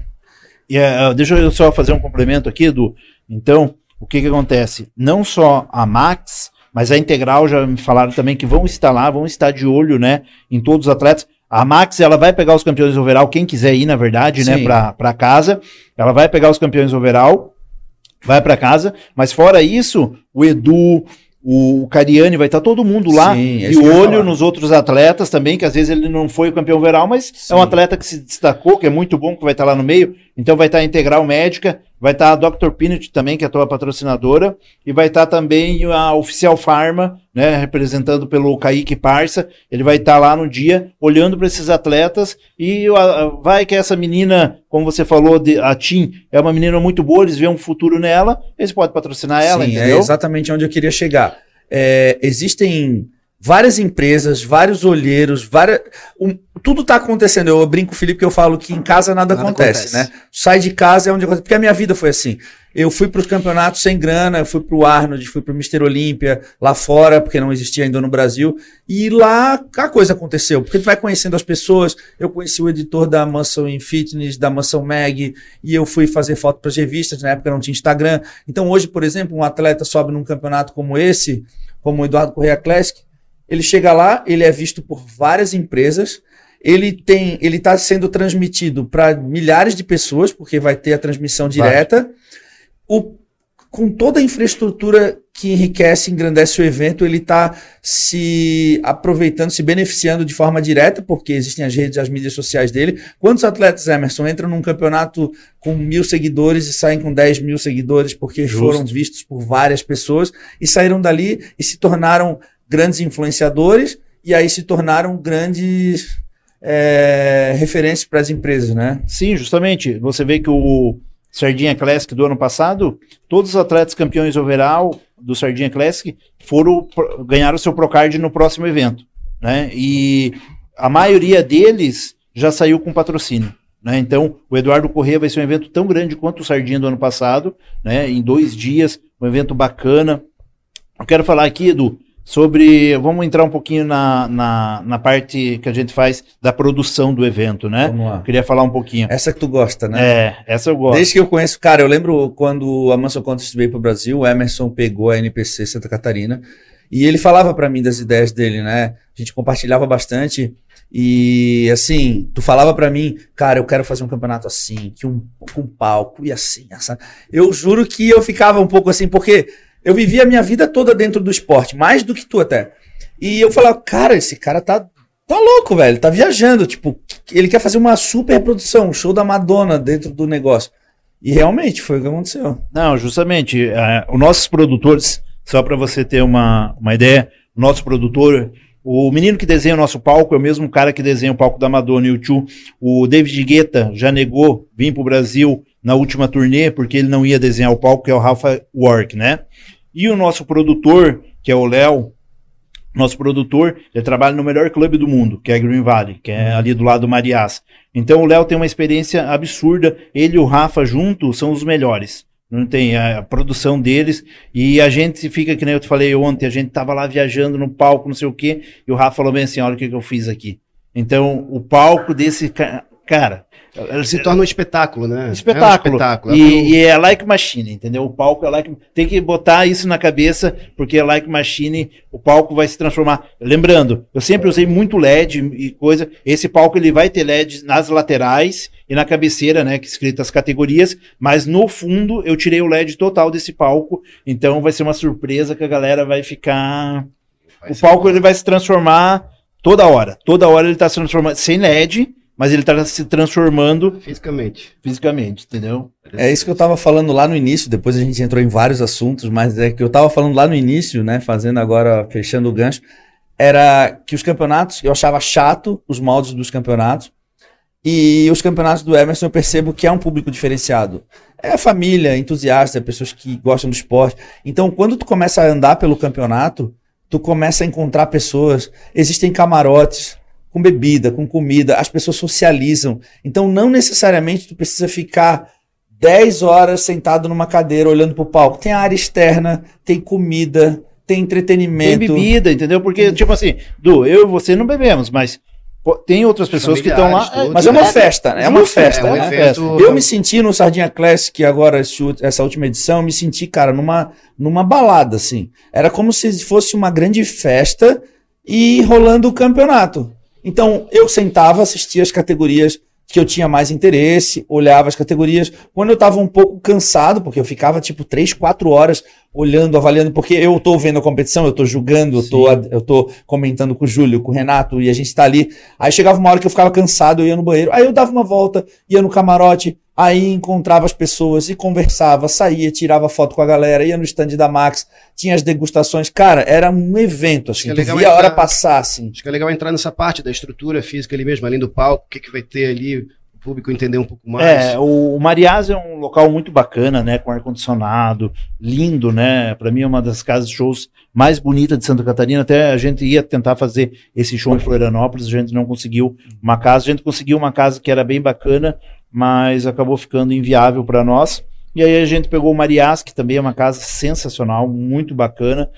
E, uh, deixa eu só fazer um complemento aqui, do Então, o que, que acontece? Não só a Max, mas a Integral já me falaram também que vão estar lá, vão estar de olho, né, em todos os atletas. A Max, ela vai pegar os campeões overall, quem quiser ir, na verdade, né, Sim. né, para casa. Ela vai pegar os campeões overall, vai para casa, mas fora isso, o Edu, o Cariani vai estar todo mundo lá Sim, e olho nos outros atletas também, que às vezes ele não foi o campeão overall, mas Sim. é um atleta que se destacou, que é muito bom, que vai estar lá no meio. Então vai estar a Integral Médica, vai estar a Dr. Peanut também, que é a tua patrocinadora, e vai estar também a Oficial Pharma, né, representando pelo Kaique Parça. Ele vai estar lá no dia, olhando para esses atletas, e a, vai que essa menina, como você falou, de, a Tim, é uma menina muito boa, eles veem um futuro nela, eles podem patrocinar ela, Sim, é entendeu? é exatamente onde eu queria chegar. É, existem várias empresas, vários olheiros, várias, um, tudo está acontecendo. Eu brinco Felipe que eu falo que em casa nada, nada acontece, acontece, né? Sai de casa é onde acontece. Porque a minha vida foi assim. Eu fui para os campeonatos sem grana, eu fui para o Arnold, fui para o Mister Olímpia, lá fora, porque não existia ainda no Brasil. E lá a coisa aconteceu, porque tu vai conhecendo as pessoas. Eu conheci o editor da Mansão Fitness, da Mansão Mag, e eu fui fazer foto para as revistas. Na época não tinha Instagram. Então hoje, por exemplo, um atleta sobe num campeonato como esse, como o Eduardo Correia Classic, ele chega lá, ele é visto por várias empresas, ele tem, ele está sendo transmitido para milhares de pessoas, porque vai ter a transmissão direta. O, com toda a infraestrutura que enriquece, engrandece o evento, ele está se aproveitando, se beneficiando de forma direta, porque existem as redes, as mídias sociais dele. Quantos atletas, Emerson, entram num campeonato com mil seguidores e saem com 10 mil seguidores porque Justo. foram vistos por várias pessoas e saíram dali e se tornaram grandes influenciadores e aí se tornaram grandes é, referências para as empresas, né? Sim, justamente. Você vê que o Sardinha Classic do ano passado, todos os atletas campeões overall do Sardinha Classic foram o seu Procard no próximo evento, né? E a maioria deles já saiu com patrocínio. Né? Então, o Eduardo Corrêa vai ser um evento tão grande quanto o Sardinha do ano passado, né? em dois dias, um evento bacana. Eu quero falar aqui, Edu, sobre. Vamos entrar um pouquinho na, na, na, parte que a gente faz da produção do evento, né? Vamos lá. Queria falar um pouquinho. Essa que tu gosta, né? É, essa eu gosto. Desde que eu conheço, cara, eu lembro quando a Manso Contest veio para o Brasil, o Emerson pegou a NPC Santa Catarina e ele falava para mim das ideias dele, né? A gente compartilhava bastante. E assim, tu falava para mim, cara, eu quero fazer um campeonato assim, que um com um palco e assim, essa. Eu juro que eu ficava um pouco assim, porque eu vivi a minha vida toda dentro do esporte, mais do que tu até. E eu falava, cara, esse cara tá, tá louco, velho, tá viajando. Tipo, ele quer fazer uma super produção, um show da Madonna dentro do negócio. E realmente foi o que aconteceu. Não, justamente, uh, os nossos produtores, só para você ter uma, uma ideia, o nosso produtor, o menino que desenha o nosso palco é o mesmo cara que desenha o palco da Madonna e o Tchu. O David Guetta já negou vir para o Brasil na última turnê, porque ele não ia desenhar o palco, que é o Rafa Work, né? E o nosso produtor, que é o Léo, nosso produtor, ele trabalha no melhor clube do mundo, que é Green Valley, que é ali do lado do Marias. Então o Léo tem uma experiência absurda, ele e o Rafa juntos são os melhores. Não tem a, produção deles e a gente fica, que nem eu te falei ontem, a gente tava lá viajando no palco, não sei o quê, e o Rafa falou bem assim, olha o que, que eu fiz aqui. Então, o palco desse cara, ela se torna um espetáculo, né? Espetáculo. É um espetáculo. E, e, é like machine, entendeu? O palco é like. Tem que botar isso na cabeça, porque é like machine, o palco vai se transformar. Lembrando, eu sempre usei muito LED e coisa. Esse palco ele vai ter LED nas laterais e na cabeceira, né? Que escrita as categorias, mas no fundo eu tirei o LED total desse palco. Então vai ser uma surpresa que a galera vai ficar. Vai o palco ele vai se transformar toda hora. Toda hora ele está se transformando sem LED mas ele está se transformando fisicamente. Fisicamente, entendeu? É isso que eu estava falando lá no início, depois a gente entrou em vários assuntos, mas é que eu estava falando lá no início, né, fazendo agora, fechando o gancho, era que os campeonatos, eu achava chato os moldes dos campeonatos, E os campeonatos do Emerson eu percebo que é um público diferenciado. É a família, entusiasta, pessoas que gostam do esporte. Então, quando tu começa a andar pelo campeonato, tu começa a encontrar pessoas. Existem camarotes com bebida, com comida, as pessoas socializam. Então, não necessariamente tu precisa ficar 10 horas sentado numa cadeira olhando pro palco. Tem área externa, tem comida, tem entretenimento. Tem bebida, entendeu? Porque, tipo assim, Du, eu e você não bebemos, mas pô, tem outras pessoas que estão lá. Mas é uma É, festa, né? É uma festa. É um né? evento. Eu me senti no Sardinha Classic agora, essa última edição, eu me senti, cara, numa, numa balada, assim. Era como se fosse uma grande festa e rolando o campeonato. Então, eu sentava, assistia as categorias que eu tinha mais interesse, olhava as categorias. Quando eu tava um pouco cansado, porque eu ficava tipo 3, 4 horas olhando, avaliando, porque eu tô vendo a competição, eu tô julgando, eu tô, eu tô comentando com o Júlio, com o Renato, e a gente tá ali. Aí chegava uma hora que eu ficava cansado, eu ia no banheiro, aí eu dava uma volta, ia no camarote, aí encontrava as pessoas e conversava, saía, tirava foto com a galera, ia no stand da Max, tinha as degustações. Cara, era um evento, assim, Que é via a hora entrar- passar, assim. Acho que é legal entrar nessa parte da estrutura física ali mesmo, além do palco, o que, que vai ter ali, público entender um pouco mais. É, o, Mariás é um local muito bacana, né? Com ar-condicionado, lindo, né? Para mim é uma das casas de shows mais bonitas de Santa Catarina. Até a gente ia tentar fazer esse show em Florianópolis, a gente não conseguiu uma casa. A gente conseguiu uma casa que era bem bacana, mas acabou ficando inviável para nós. E aí a gente pegou o Mariás, que também é uma casa sensacional, muito bacana.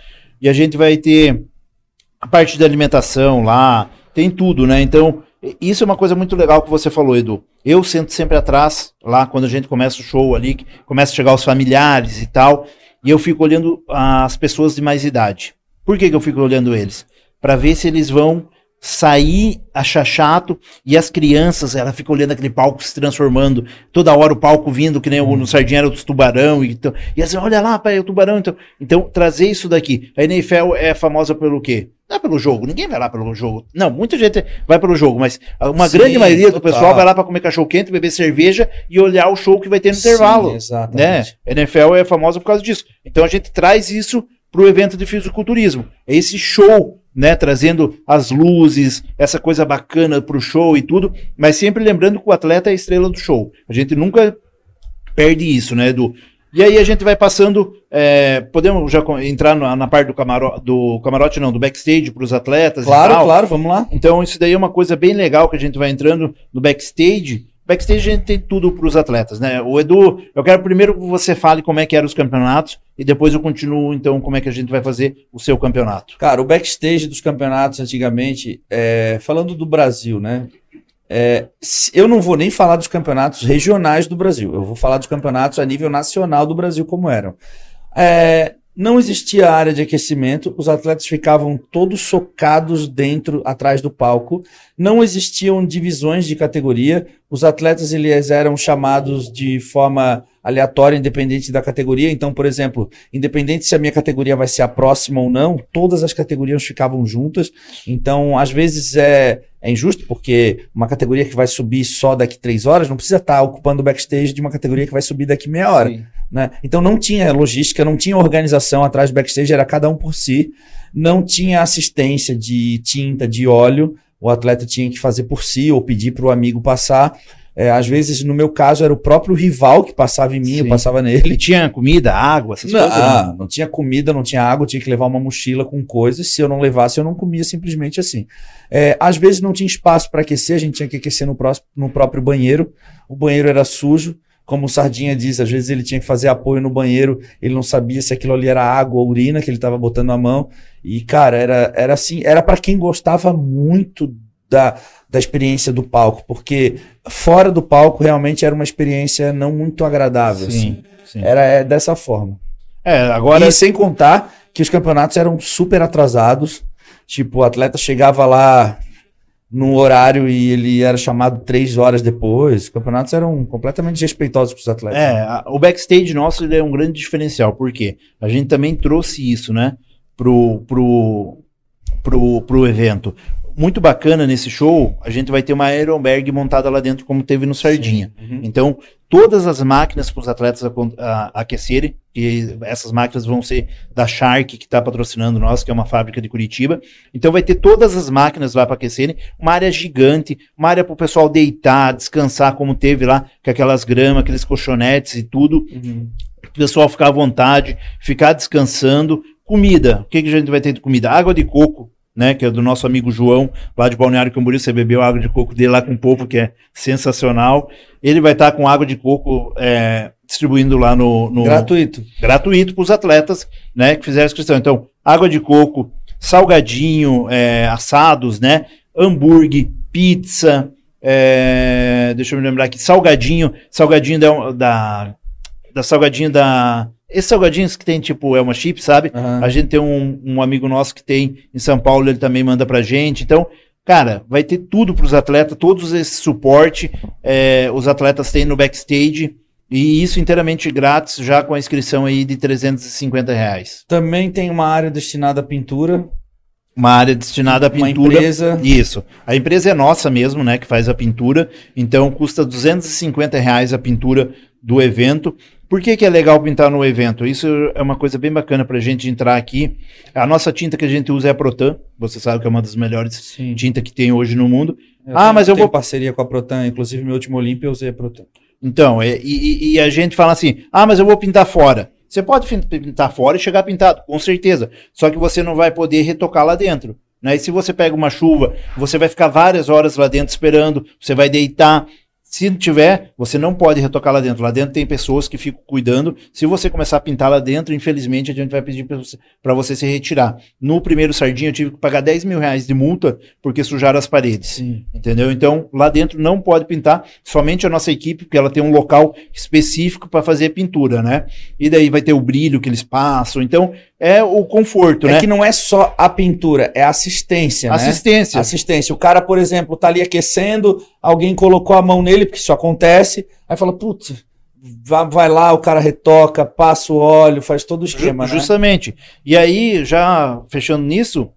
E a gente vai ter a parte da alimentação lá, tem tudo, né? Então, isso é uma coisa muito legal que você falou, Edu. Eu sento sempre atrás, lá quando a gente começa o show ali, começa a chegar os familiares e tal, e eu fico olhando as pessoas de mais idade. Por que, que eu fico olhando eles? Para ver se eles vão sair, achar chato, e as crianças, ela fica olhando aquele palco se transformando, toda hora o palco vindo, que nem o no Sardinha era dos tubarão, e, então, e assim, olha lá, pai, o tubarão, então, então trazer isso daqui. A NFL é famosa pelo quê? Não é pelo jogo, ninguém vai lá pelo jogo. Não, muita gente vai pelo jogo, mas uma Sim, grande maioria do total. pessoal vai lá para comer cachorro quente, beber cerveja e olhar o show que vai ter no Sim, intervalo né? Exatamente. A NFL é famosa por causa disso. Então a gente traz isso para o evento de fisiculturismo. É esse show, né? Trazendo as luzes, essa coisa bacana para o show e tudo, mas sempre lembrando que o atleta é a estrela do show. A gente nunca perde isso, né, Edu? E aí a gente vai passando, é, podemos já entrar na, na parte do, camaro, do camarote, não, do backstage para os atletas e Claro, claro, vamos lá. Então, isso daí é uma coisa bem legal que a gente vai entrando no backstage. Backstage a gente tem tudo para os atletas, né? O Edu, eu quero primeiro que você fale como é que eram os campeonatos e depois eu continuo, então, como é que a gente vai fazer o seu campeonato. Cara, o backstage dos campeonatos antigamente, é, falando do Brasil, né? é, eu não vou nem falar dos campeonatos regionais do Brasil, eu vou falar dos campeonatos a nível nacional do Brasil como eram. É, não existia área de aquecimento, os atletas ficavam todos socados dentro, atrás do palco. Não existiam divisões de categoria. Os atletas eles eram chamados de forma aleatória, independente da categoria. Então, por exemplo, independente se a minha categoria vai ser a próxima ou não, todas as categorias ficavam juntas. Então, às vezes é, é injusto, porque uma categoria que vai subir só daqui três horas não precisa estar ocupando o backstage de uma categoria que vai subir daqui meia hora Sim. Né? Então não tinha logística, não tinha organização atrás do backstage, era cada um por si. Não tinha assistência de tinta, de óleo. O atleta tinha que fazer por si ou pedir para o amigo passar. É, às vezes, no meu caso, era o próprio rival que passava em mim, eu Sim. passava nele. Ele tinha comida, água, essas Não, coisas. né? ah, não tinha comida, não tinha água, eu tinha que levar uma mochila com coisas. Se eu não levasse, eu não comia simplesmente assim. É, às vezes não tinha espaço para aquecer, a gente tinha que aquecer no, próximo- no próprio banheiro. O banheiro era sujo. Como o Sardinha diz, às vezes ele tinha que fazer apoio no banheiro, ele não sabia se aquilo ali era água ou urina que ele estava botando a mão. E, cara, era, era assim, era para quem gostava muito da, da experiência do palco, porque fora do palco realmente era uma experiência não muito agradável. assim. Sim, sim. Era é, dessa forma. É, agora. E sem contar que os campeonatos eram super atrasados. Tipo, o atleta chegava lá no horário e ele era chamado três horas depois. Os campeonatos eram completamente desrespeitosos com os atletas. É, a- o backstage nosso é um grande diferencial, porque a gente também trouxe isso, né, pro, pro, pro, pro evento. Muito bacana nesse show, a gente vai ter uma Aeroberg montada lá dentro, como teve no Sardinha. Uhum. Então, todas as máquinas para os atletas acon- a- aquecerem, e essas máquinas vão ser da Shark, que está patrocinando nós, que é uma fábrica de Curitiba. Então, vai ter todas as máquinas lá para aquecerem, uma área gigante, uma área para o pessoal deitar, descansar, como teve lá, com aquelas gramas, aqueles colchonetes e tudo Uhum. o pessoal ficar à vontade, ficar descansando. Comida, o que, que a gente vai ter de comida? Água de coco, né? Que é do nosso amigo João, lá de Balneário Camboriú. Você bebeu água de coco dele lá com polvo, que é sensacional. Ele vai estar com água de coco é, distribuindo lá no, no Gratuito. gratuito para os atletas, né? Que fizeram a inscrição. Então, água de coco, salgadinho, é, assados, né? Hambúrguer, pizza, é, deixa eu me lembrar aqui, salgadinho, salgadinho da, da, da salgadinho da. Esses salgadinhos que tem tipo é uma chip, sabe? Aham. A gente tem um, um amigo nosso que tem em São Paulo, ele também manda pra gente. Então, cara, vai ter tudo pros atletas, todos esse suporte. é, os atletas têm no backstage. E isso inteiramente grátis, já com a inscrição aí de 350 reais. Também tem uma área destinada à pintura. Uma área destinada à Uma pintura. empresa. Isso. A empresa é nossa mesmo, né, que faz a pintura. Então custa 250 reais a pintura do evento. Por que, que é legal pintar no evento? Isso é uma coisa bem bacana pra gente entrar aqui. A nossa tinta que a gente usa é a Protan. Você sabe que é uma das melhores Sim. tinta que tem hoje no mundo. Eu Ah, tenho- mas eu tenho vou- parceria com a Protan. Inclusive, meu último Olímpia eu usei a Protan. Então, é- e, e- e a gente fala assim: ah, mas eu vou pintar fora. Você pode pintar fora e chegar pintado, com certeza. Só que você não vai poder retocar lá dentro. Né? E se você pega uma chuva, você vai ficar várias horas lá dentro esperando, você vai deitar. Se tiver, você não pode retocar lá dentro. Lá dentro tem pessoas que ficam cuidando. Se você começar a pintar lá dentro, infelizmente a gente vai pedir para você se retirar. No primeiro sardinha eu tive que pagar 10 mil reais de multa porque sujaram as paredes. Sim. Entendeu? Então, lá dentro não pode pintar, somente a nossa equipe, porque ela tem um local específico para fazer pintura, né? E daí vai ter o brilho que eles passam. Então, é o conforto, É né? que não é só a pintura, é a assistência, né? Assistência. Assistência. O cara, por exemplo, tá ali aquecendo, alguém colocou a mão nele, porque isso acontece, aí fala, putz, vai, lá, o cara retoca, passa o óleo, faz todo o esquema, Ju- né? Justamente. E aí, já fechando nisso,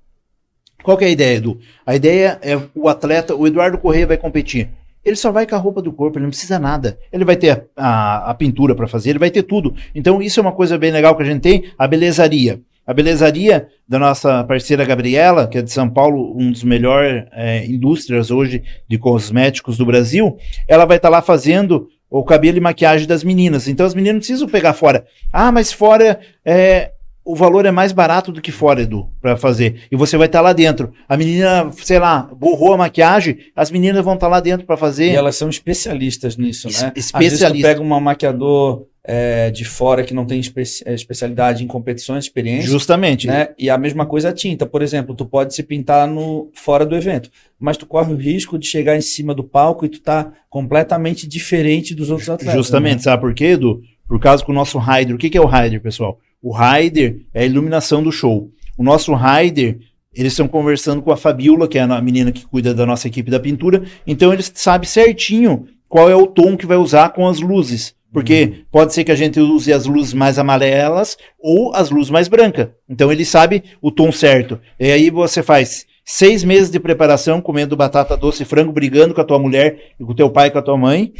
qual que é a ideia, Edu? A ideia é o atleta, o Eduardo Correia vai competir. Ele só vai com a roupa do corpo, ele não precisa nada. Ele vai ter a, a- a pintura para fazer, ele vai ter tudo. Então, isso é uma coisa bem legal que a gente tem, a belezaria. A belezaria da nossa parceira Gabriela, que é de São Paulo, um dos melhores é, indústrias hoje de cosméticos do Brasil, ela vai estar lá fazendo o cabelo e maquiagem das meninas. Então as meninas não precisam pegar fora. Ah, mas fora é, o valor é mais barato do que fora, Edu, para fazer. E você vai estar lá dentro. A menina, sei lá, borrou a maquiagem, as meninas vão estar lá dentro para fazer. E elas são especialistas nisso, né? Às vezes pega um maquiador é, de fora que não tem espe- é, especialidade em competições, experiência, Justamente. né? E a mesma coisa a tinta. Por exemplo, tu pode se pintar no fora do evento, mas tu corre o risco de chegar em cima do palco e tu tá completamente diferente dos outros atletas. Justamente, né? sabe por quê, Edu? Por causa que o nosso rider, o que, que é o rider, pessoal? O rider é a iluminação do show. O nosso rider, eles estão conversando com a Fabiola, que é a menina que cuida da nossa equipe da pintura, então eles sabem certinho qual é o tom que vai usar com as luzes. Porque pode ser que a gente use as luzes mais amarelas ou as luzes mais brancas. Então ele sabe o tom certo. E aí você faz seis meses de preparação comendo batata doce e frango, brigando com a tua mulher e com o teu pai e com a tua mãe.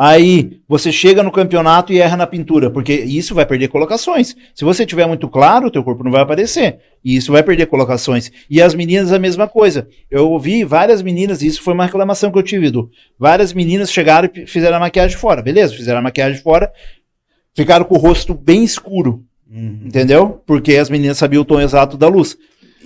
Aí você chega no campeonato e erra na pintura, porque isso vai perder colocações. Se você tiver muito claro, o teu corpo não vai aparecer. E isso vai perder colocações. E as meninas a mesma coisa. Eu ouvi várias meninas, e isso foi uma reclamação que eu tive, Edu. Várias meninas chegaram e fizeram a maquiagem fora. Beleza, fizeram a maquiagem fora, ficaram com o rosto bem escuro, Uhum. entendeu? Porque as meninas sabiam o tom exato da luz.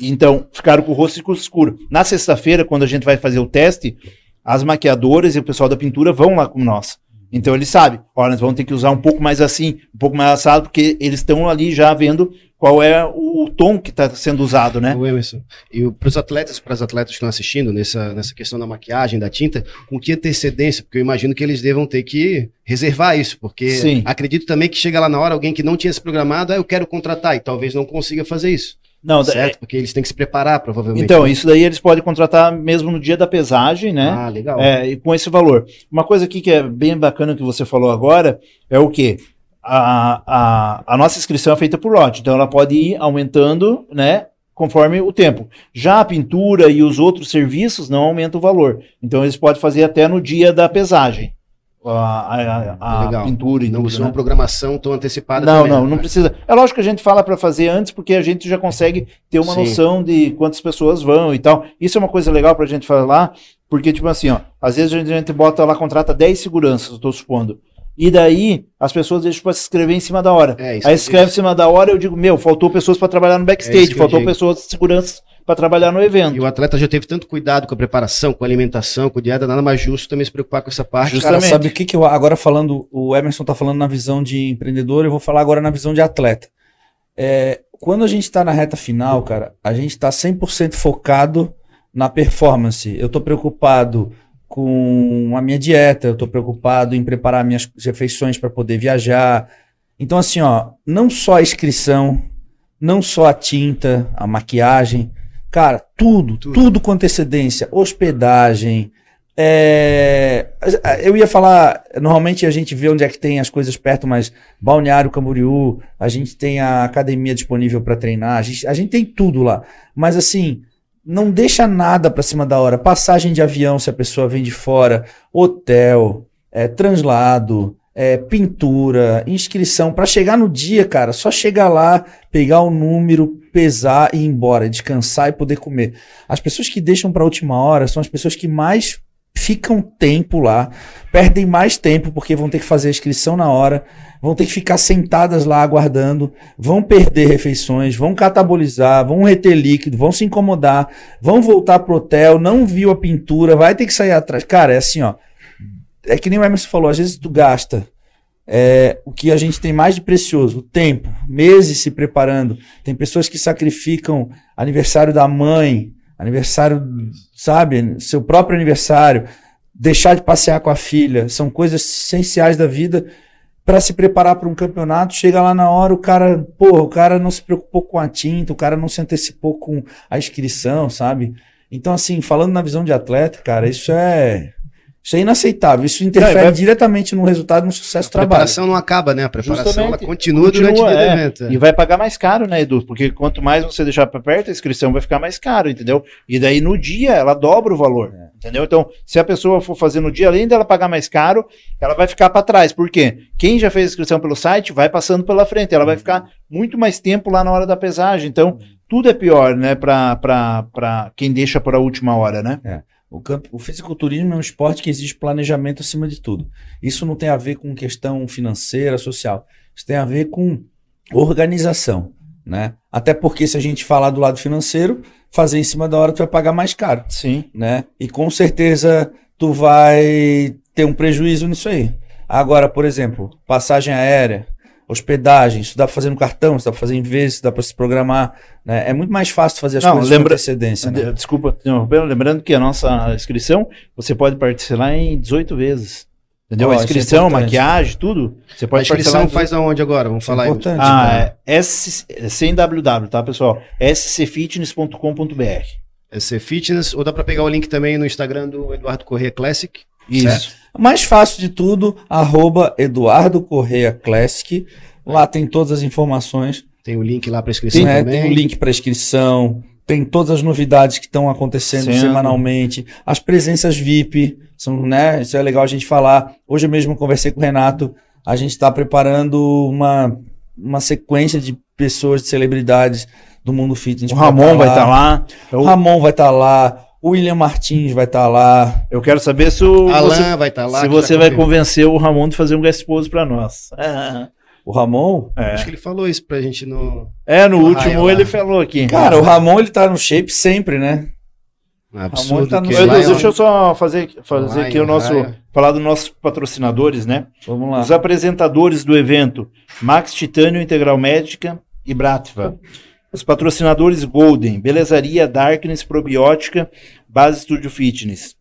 Então, ficaram com o rosto escuro. Na sexta-feira, quando a gente vai fazer o teste, as maquiadoras e o pessoal da pintura vão lá com nós. Então eles sabem, olha, nós vamos ter que usar um pouco mais assim, um pouco mais assado, porque eles estão ali já vendo qual é o tom que está sendo usado, né? O Emerson. E para os atletas, para as atletas que estão assistindo nessa, nessa questão da maquiagem, da tinta, com que antecedência? Porque eu imagino que eles devam ter que reservar isso, porque Sim. acredito também que chega lá na hora alguém que não tinha se programado, ah, eu quero contratar, e talvez não consiga fazer isso. Não, certo? Porque eles têm que se preparar, provavelmente. então, isso daí eles podem contratar mesmo no dia da pesagem, né? Ah, legal. É, e com esse valor. Uma coisa aqui que é bem bacana que você falou agora é o quê? A, a, a nossa inscrição é feita por lote, então ela pode ir aumentando, né? conforme o tempo. Já a pintura e os outros serviços não aumentam o valor. Então eles podem fazer até no dia da pesagem. A, a, a, a pintura e Não tudo, precisa né? uma programação tão antecipada Não, também, não, né? não precisa. É lógico que a gente fala para fazer antes, porque a gente já consegue ter uma Sim. noção de quantas pessoas vão e tal. Isso é uma coisa legal pra gente falar, porque, tipo assim, ó, às vezes a gente, a gente bota lá, contrata 10 seguranças, eu tô supondo. E daí as pessoas deixam pra se inscrever em cima da hora. É, Aí escreve em cima da hora, eu digo, meu, faltou pessoas para trabalhar no É backstage, eu faltou pessoas de segurança para trabalhar no evento. E o atleta já teve tanto cuidado com a preparação, com a alimentação, com a dieta, nada mais justo também se preocupar com essa parte. Justo. Cara, Justamente. sabe o que, que eu agora falando, o Emerson tá falando na visão de empreendedor, eu vou falar agora na visão de atleta. É, quando a gente tá na reta final, cara, a gente tá 100% focado na performance. Eu tô preocupado com a minha dieta, eu tô preocupado em preparar minhas refeições para poder viajar. Então assim, ó, não só a inscrição, não só a tinta, a maquiagem, cara, tudo, Tudo. tudo, com antecedência, hospedagem, é, eu ia falar, normalmente a gente vê onde é que tem as coisas perto, mas Balneário Camboriú, a gente tem a academia disponível para treinar, a gente, a gente tem tudo lá. Mas assim, não deixa nada para cima da hora. Passagem de avião, se a pessoa vem de fora, hotel, é, translado, é, pintura, inscrição. Para chegar no dia, cara, só chegar lá, pegar o número, pesar e ir embora, descansar e poder comer. As pessoas que deixam para última hora são as pessoas que mais ficam tempo lá, perdem mais tempo porque vão ter que fazer a inscrição na hora, vão ter que ficar sentadas lá aguardando, vão perder refeições, vão catabolizar, vão reter líquido, vão se incomodar, vão voltar pro hotel, não viu a pintura, vai ter que sair atrás. Cara, é assim, ó. É que nem o Emerson falou, às vezes tu gasta é, o que a gente tem mais de precioso, o tempo, meses se preparando. Tem pessoas que sacrificam aniversário da mãe, aniversário, sabe, seu próprio aniversário, deixar de passear com a filha, são coisas essenciais da vida para se preparar para um campeonato. Chega lá na hora, o cara, porra, o cara não se preocupou com a tinta, o cara não se antecipou com a inscrição, sabe? Então, assim, falando na visão de atleta, cara, isso é. Isso é inaceitável. Isso interfere vai- diretamente no resultado no sucesso A do trabalho. preparação não acaba, né? A preparação Justamente. ela continua, durante o dia é. do evento. é. E vai pagar mais caro, né, Edu? Porque quanto mais você deixar para perto, a inscrição vai ficar mais caro, entendeu? E daí no dia ela dobra o valor, É. entendeu? Então, se a pessoa for fazer no dia, além dela pagar mais caro, ela vai ficar para trás. Por quê? Quem já fez a inscrição pelo site vai passando pela frente, ela vai ficar muito mais tempo lá na hora da pesagem. Então, tudo é pior, né, para quem deixa para a última hora, né? O, campo, o fisiculturismo é um esporte que exige planejamento acima de tudo. Isso não tem a ver com questão financeira, social. Isso tem a ver com organização, né? Até porque se a gente falar do lado financeiro, fazer em cima da hora tu vai pagar mais caro, Sim. né? E com certeza tu vai ter um prejuízo nisso aí. Agora, por exemplo, passagem aérea, hospedagem, isso dá para fazer no cartão, isso dá para fazer em vezes, isso dá para se programar, né? É muito mais fácil fazer as Não, coisas lembra- com antecedência, né? De- Desculpa, lembrando que a nossa inscrição você pode parcelar em 18 vezes. Entendeu? Ó, a é inscrição, importante. maquiagem, tudo. Você A pode parcelar. inscrição faz aonde agora? Vamos falar aí. importante. Ah, é S, é sem WW, tá, pessoal? scfitness.com.br. É ser fitness, ou dá pra pegar o link também no Instagram do Eduardo Corrêa Classic. Isso. Mais fácil de tudo, arroba Eduardo Correia Classic. Lá tem todas as informações. Tem o link lá pra inscrição Tem, né, também. tem o link para inscrição, tem todas as novidades que estão acontecendo Sendo. semanalmente, as presenças VIP, são, né, isso é legal a gente falar. Hoje mesmo eu conversei com o Renato, a gente está preparando uma, uma sequência de pessoas, de celebridades do mundo fitness. O Ramon tá vai estar lá. O Eu, Ramon vai estar lá, o William Martins vai estar lá. eu quero saber se, o, Alan você, vai estar lá. se você vai convencer o Ramon de fazer um guest pose pra nós. O Ramon, É, Acho que ele falou isso pra gente no. É, no Ah, último ele falou aqui. cara, o Ramon ele tá no shape sempre, né? no Ramon absurdo tá no Lion- deixa eu só fazer, fazer Lion, aqui o nosso. Lion. Falar dos nossos patrocinadores, né? Vamos lá. Os apresentadores do evento: Max Titânio Integral Médica e Bratva. Os patrocinadores Golden, Belezaria, Darkness, Probiótica, Base Studio Fitness.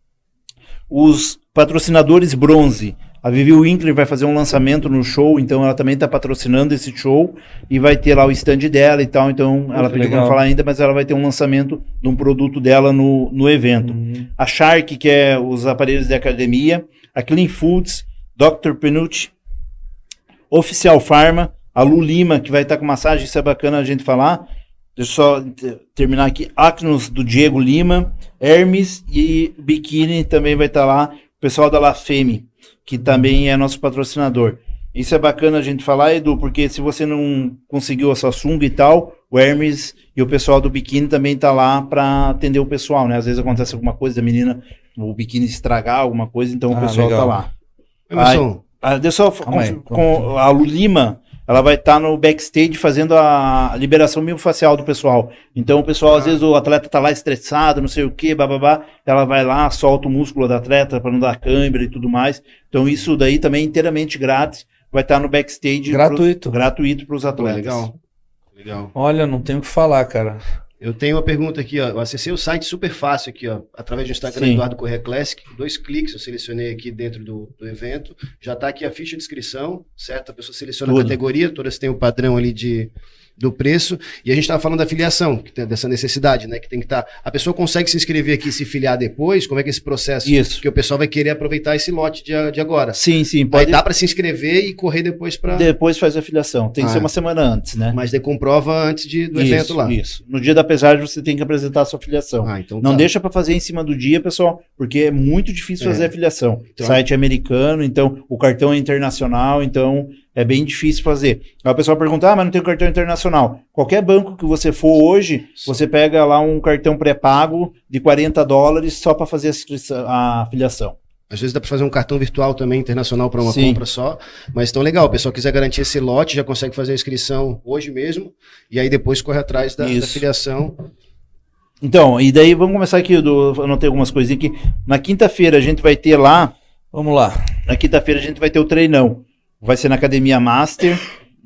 Os patrocinadores Bronze. A Vivi Winkler vai fazer um lançamento no show, então ela também está patrocinando esse show e vai ter lá o stand dela e tal. Então ela que pediu para não falar ainda, mas ela vai ter um lançamento de um produto dela no, no evento Uhum. a Shark, que é os aparelhos de academia, a Clean Foods, Dr. Penucci, Oficial Pharma, a Lu Lima, que vai estar com massagem, isso é bacana a gente falar, Deixa eu só terminar aqui. Acnos do Diego Lima, Hermes e Biquíni também vai estar lá. O pessoal da La Femme, que também é nosso patrocinador. Isso é bacana a gente falar, Edu, porque se você não conseguiu a sua sunga e tal, o Hermes e o pessoal do biquíni também tá lá para atender o pessoal, né? Às vezes acontece alguma coisa da menina, o biquíni estragar alguma coisa, então ah, o pessoal tá legal. tá lá. Emerson. Ah, deixa eu só com, aí, com a Lima, ela vai estar tá no backstage fazendo a liberação miofascial do pessoal. Então o pessoal, ah. às vezes o atleta tá lá estressado, não sei o que, bababá, ela vai lá, solta o músculo do atleta para não dar câimbra e tudo mais. Então isso daí também é inteiramente grátis vai estar no backstage gratuito, pro, gratuito para os atletas. legal. Legal. Olha, não tenho o que falar, cara. Eu tenho uma pergunta aqui, ó. Eu acessei o site super fácil aqui, ó, através do Instagram Sim. Eduardo Correia Classic. Dois cliques, eu selecionei aqui dentro do, do evento. Já está aqui a ficha de inscrição, certo? A pessoa seleciona Tudo. a categoria, todas têm o padrão ali de, do preço. E a gente estava falando da filiação, que tem, dessa necessidade, né? Que tem que estar. Tá, a pessoa consegue se inscrever aqui e se filiar depois? Como é que é esse processo? Isso. Porque o pessoal vai querer aproveitar esse lote de, de agora. Sim, sim. Pode... Aí dá para se inscrever e correr depois para. Depois faz a filiação. Tem que ah, ser uma semana antes, né? Mas comprova antes de, do isso, evento lá. Isso. No dia da pesagem você tem que apresentar a sua filiação. Ah, então Não tá. deixa para fazer em cima do dia, pessoal, porque é muito difícil é. fazer a filiação. Então... Site é americano, então o cartão é internacional, então é bem difícil fazer. Aí o pessoal pergunta, ah, mas não tem cartão internacional. Qualquer banco que você for hoje, você pega lá um cartão pré-pago de 40 dólares só para fazer a, filiação. Às vezes dá para fazer um cartão virtual também internacional para uma Sim. compra só. Mas então legal, o pessoal quiser garantir esse lote, já consegue fazer a inscrição hoje mesmo. E aí depois corre atrás da, da filiação. Então, e daí vamos começar aqui, eu anotei algumas coisinhas aqui. Na quinta-feira a gente vai ter lá. Vamos lá. Na quinta-feira a gente vai ter o treinão vai ser na Academia Master.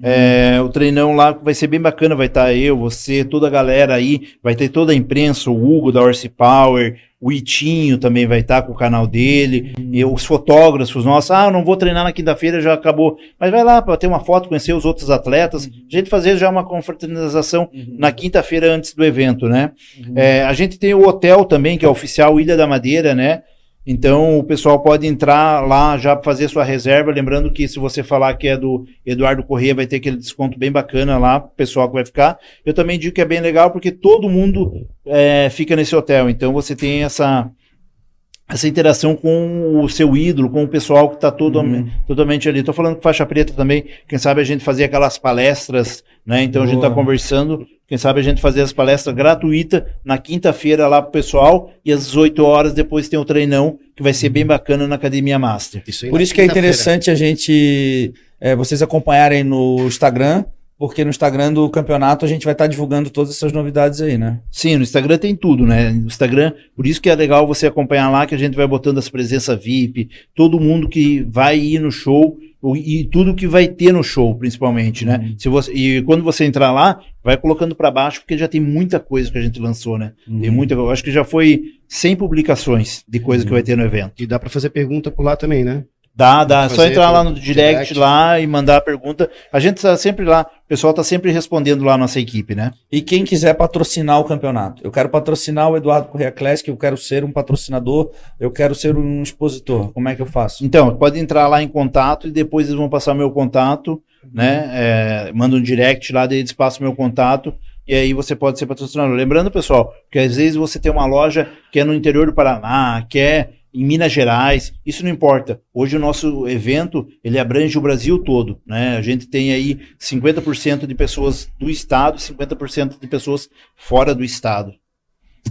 É, o treinão lá vai ser bem bacana, vai estar tá eu, você, toda a galera aí, vai ter toda a imprensa, o Hugo da Horse Power, o Itinho também vai estar tá com o canal dele, uhum. e os fotógrafos nossos, ah, eu não vou treinar na quinta-feira, já acabou. Mas vai lá para ter uma foto, conhecer os outros atletas, uhum. a gente fazer já uma confraternização uhum. na quinta-feira antes do evento, né? Uhum. É, a gente tem o hotel também, que é oficial Ilha da Madeira, né? Então o pessoal pode entrar lá já para fazer sua reserva. Lembrando que se você falar que é do Eduardo Corrêa, vai ter aquele desconto bem bacana lá o pessoal que vai ficar. Eu também digo que é bem legal porque todo mundo é, fica nesse hotel. Então você tem essa essa interação com o seu ídolo, com o pessoal que está todo, uhum. totalmente ali. Estou falando com faixa preta também. Quem sabe a gente fazer aquelas palestras, né? Então Boa. a gente está conversando. Quem sabe a gente fazer as palestras gratuitas na quinta-feira lá pro pessoal e às 18 horas depois tem o treinão que vai ser bem uhum. bacana na Academia Master. Isso Por isso que é interessante a gente, é, vocês acompanharem no Instagram porque no Instagram do campeonato a gente vai estar tá divulgando todas essas novidades aí, né? Sim, no Instagram tem tudo, né? No Instagram, por isso que é legal você acompanhar lá, que a gente vai botando as presenças VIP, todo mundo que vai ir no show e tudo que vai ter no show, principalmente, né? Uhum. Se você, e quando você entrar lá, vai colocando para baixo, porque já tem muita coisa que a gente lançou, né? Uhum. Tem muita, eu acho que já foi 100 publicações de coisa uhum. que vai ter no evento. E dá para fazer pergunta por lá também, né? Dá, dá. Só entrar lá no direct, direct, lá e mandar a pergunta. A gente está sempre lá. O pessoal está sempre respondendo lá a nossa equipe, né? E quem quiser patrocinar o campeonato. Eu quero patrocinar o Eduardo Correia Classic, eu quero ser um patrocinador, eu quero ser um expositor. Como é que eu faço? Então, pode entrar lá em contato e depois eles vão passar meu contato, né? É, manda um direct lá, daí eles passam meu contato e aí você pode ser patrocinador. Lembrando, pessoal, que às vezes você tem uma loja que é no interior do Paraná, que é em Minas Gerais, isso não importa. Hoje o nosso evento, ele abrange o Brasil todo, né? A gente tem aí 50% de pessoas do estado, 50% de pessoas fora do estado.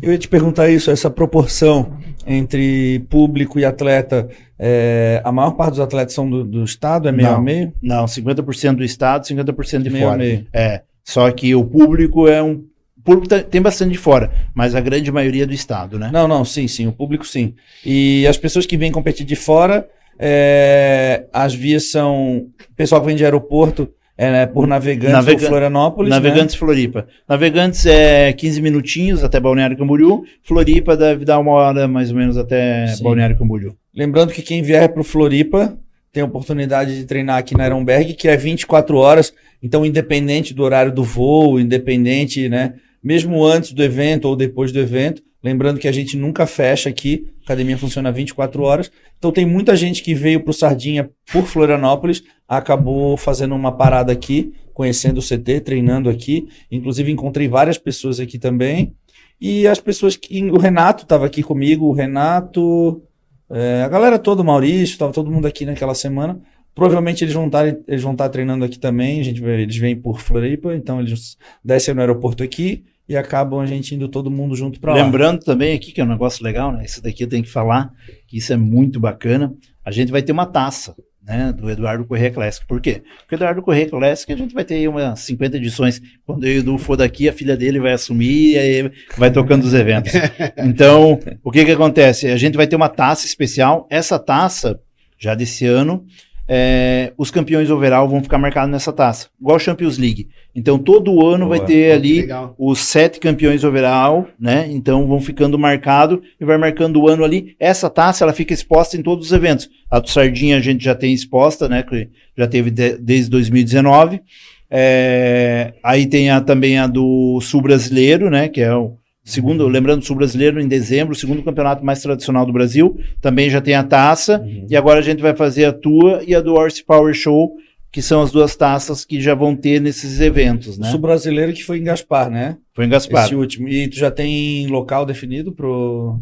Eu ia te perguntar isso, essa proporção entre público e atleta, é, a maior parte dos atletas são do, do estado, é meio não, a meio? Não, 50% do estado, 50% de meio fora. Meio. É, só que o público é um público tá, tem bastante de fora, mas a grande maioria é do estado, né? Não, não, sim, sim, o público sim. E as pessoas que vêm competir de fora, é, as vias são. Pessoal que vem de aeroporto. É, né, por Navegantes Navega ou Florianópolis. Né? Navegantes né? Floripa. Navegantes é 15 minutinhos até Balneário Camboriú. Floripa deve dar uma hora mais ou menos até Sim. Balneário Camboriú. Lembrando que quem vier para o Floripa tem a oportunidade de treinar aqui na Ironberg, que é 24 horas. Então, independente do horário do voo, independente, né? Mesmo antes do evento ou depois do evento. Lembrando que a gente nunca fecha aqui, a academia funciona 24 horas. Então tem muita gente que veio para o Sardinha por Florianópolis, acabou fazendo uma parada aqui, conhecendo o CT, treinando aqui. Inclusive, encontrei várias pessoas aqui também. E as pessoas que. O Renato estava aqui comigo, o Renato. é, a galera toda, o Maurício, estava todo mundo aqui naquela semana. Provavelmente eles vão estar estar treinando aqui também. A gente, eles vêm por Floripa, então eles descem no aeroporto aqui e acabam a gente indo todo mundo junto para lá. Lembrando também aqui que é um negócio legal, né? Isso daqui eu tenho que falar, que isso é muito bacana. A gente vai ter uma taça, né? Do Eduardo Corrêa Classic. Por quê? Porque o Eduardo Corrêa Classic a gente vai ter aí umas 50 edições. Quando o Edu for daqui, a filha dele vai assumir e aí vai tocando os eventos. Então, o que que acontece? A gente vai ter uma taça especial. Essa taça, já desse ano, é, os campeões overall vão ficar marcados nessa taça. Igual Champions League. Então, todo ano vai Boa. ter ali Legal. os sete campeões overall, né? Então vão ficando marcado e vai marcando o ano ali. Essa taça ela fica exposta em todos os eventos. A do Sardinha a gente já tem exposta, né? Que já teve de- desde 2019. É, aí tem a, também a do Sul Brasileiro, né? Que é o segundo, lembrando, o Sul Brasileiro em dezembro, o segundo campeonato mais tradicional do Brasil. Também já tem a taça. Uhum. E agora a gente vai fazer a tua e a do Horse Power Show, que são as duas taças que já vão ter nesses eventos, né? Sul brasileiro que foi em Gaspar, né? Foi em Gaspar. Esse último. E tu já tem local definido pro,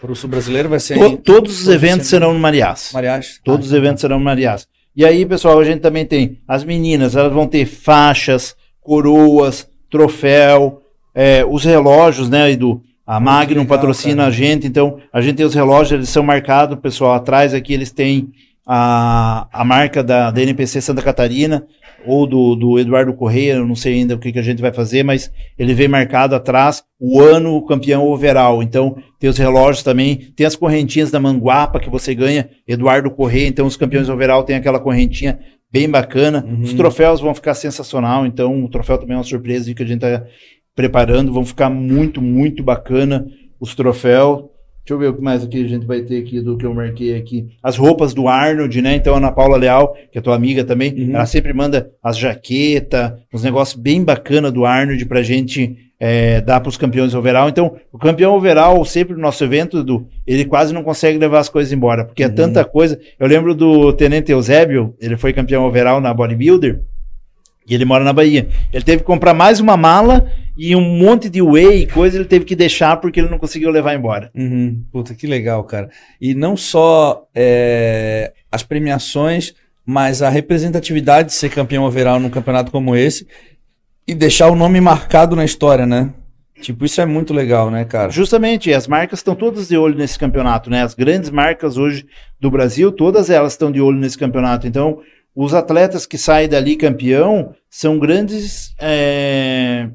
pro sul brasileiro? Vai ser To- em todos os eventos os serão no Mariás. Mariachi? Todos os Ah, eventos serão no Mariás. E aí, pessoal, a gente também tem as meninas, elas vão ter faixas, coroas, troféu, é, os relógios, né, Edu? A Magnum legal, patrocina cara. a gente, então a gente tem os relógios, eles são marcados, pessoal, atrás aqui eles têm a, a marca da, da NPC Santa Catarina, ou do, do Eduardo Correia, eu não sei ainda o que, que a gente vai fazer, mas ele vem marcado atrás o ano campeão overall. Então, tem os relógios também, tem as correntinhas da Manguapa que você ganha, Eduardo Correia, então os campeões overall tem aquela correntinha bem bacana. Uhum. Os troféus vão ficar sensacional, então o troféu também é uma surpresa que a gente está preparando, vão ficar muito, muito bacana os troféus. Deixa eu ver o que mais aqui a gente vai ter aqui do que eu marquei aqui. As roupas do Arnold, né? Então, a Ana Paula Leal, que é tua amiga também, Uhum. ela sempre manda as jaquetas, uns negócios bem bacana do Arnold pra gente é, dar pros campeões overall. Então, o campeão overall, sempre no nosso evento, do, ele quase não consegue levar as coisas embora, porque é Uhum. tanta coisa. Eu lembro do Tenente Eusébio, ele foi campeão overall na Bodybuilder, e ele mora na Bahia. Ele teve que comprar mais uma mala e um monte de whey e coisa ele teve que deixar porque ele não conseguiu levar embora. Uhum. Puta, que legal, cara. E não só é, as premiações, mas a representatividade de ser campeão overall num campeonato como esse e deixar o nome marcado na história, né? Tipo, isso é muito legal, né, cara? Justamente, as marcas estão todas de olho nesse campeonato, né? As grandes marcas hoje do Brasil, todas elas estão de olho nesse campeonato. Então, os atletas que saem dali campeão são grandes, é,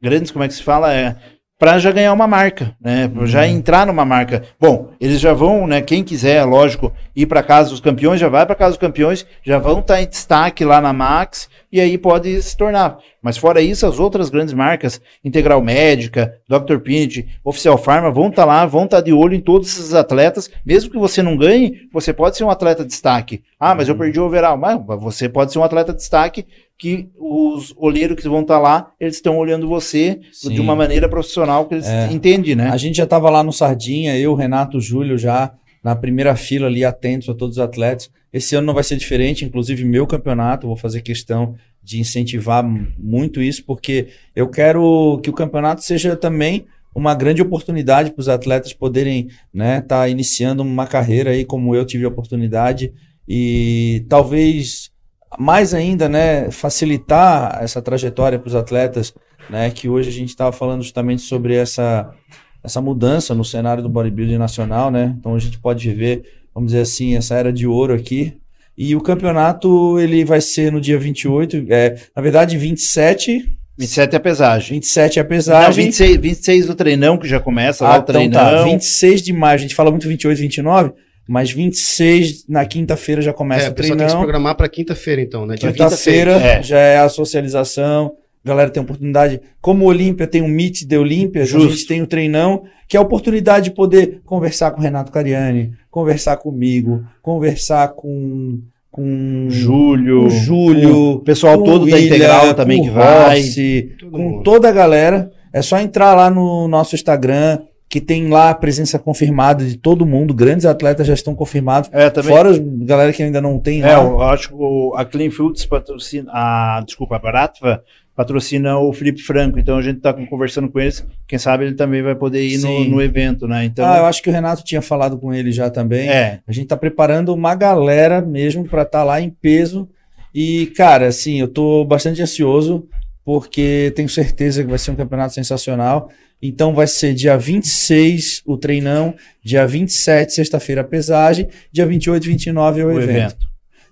grandes, como é que se fala? É, para já ganhar uma marca, né? Pra já entrar numa marca. Bom, eles já vão, né? Quem quiser, lógico, ir para casa dos campeões, já vai para casa dos campeões, já vão estar em destaque lá na Max e aí pode se tornar. Mas fora isso, as outras grandes marcas, Integral Médica, Dr. Pinit, Oficial Pharma, vão estar lá, vão estar de olho em todos esses atletas. Mesmo que você não ganhe, você pode ser um atleta de destaque. Ah, mas eu perdi o overall. Mas você pode ser um atleta de destaque que os olheiros que vão estar lá, eles estão olhando você Sim. de uma maneira profissional que eles É. entendem, né? A gente já estava lá no Sardinha, eu, Renato, Júlio já na primeira fila ali, atentos a todos os atletas. Esse ano não vai ser diferente, inclusive meu campeonato, vou fazer questão de incentivar muito isso, porque eu quero que o campeonato seja também uma grande oportunidade para os atletas poderem né, tá iniciando uma carreira aí como eu tive a oportunidade e talvez mais ainda, né, facilitar essa trajetória para os atletas, né, que hoje a gente estava falando justamente sobre essa essa mudança no cenário do bodybuilding nacional, né? Então a gente pode viver, vamos dizer assim, essa era de ouro aqui. E o campeonato ele vai ser no dia 28, é, na verdade 27, 27 é pesagem. 27 é a Não, pesagem. 26, 26 do treinão, que já começa lá Ah, o então treinão. tá, 26 de maio, a gente fala muito 28, 29, mas 26 na quinta-feira já começa É, o o pessoal tem que se treinão. programar para quinta-feira, então, né? Quinta-feira É. já é a socialização, a galera tem oportunidade. Como o Olímpia tem um Meet de Olímpia, a gente tem o treinão, que é a oportunidade de poder conversar com o Renato Cariani, conversar comigo, conversar com, com Júlio, o Júlio, o pessoal com todo o da William, Integral também com que vai. Rossi, com toda a galera. É só entrar lá no nosso Instagram, que tem lá a presença confirmada de todo mundo, grandes atletas já estão confirmados, É, também. fora os galera que ainda não tem É, lá. eu acho que o- a Clean Foods patrocina, a, desculpa, a Baratva patrocina o Felipe Franco, então a gente tá com- conversando com eles, quem sabe ele também vai poder ir no, no evento, né? Então, Ah, eu acho que o Renato tinha falado com ele já também. é, A gente tá preparando uma galera mesmo para estar lá em peso. E, cara, assim, eu tô bastante ansioso, porque tenho certeza que vai ser um campeonato sensacional. Então vai ser dia 26 o treinão, dia 27, sexta-feira, a pesagem, dia 28 e 29 é o, o evento. evento.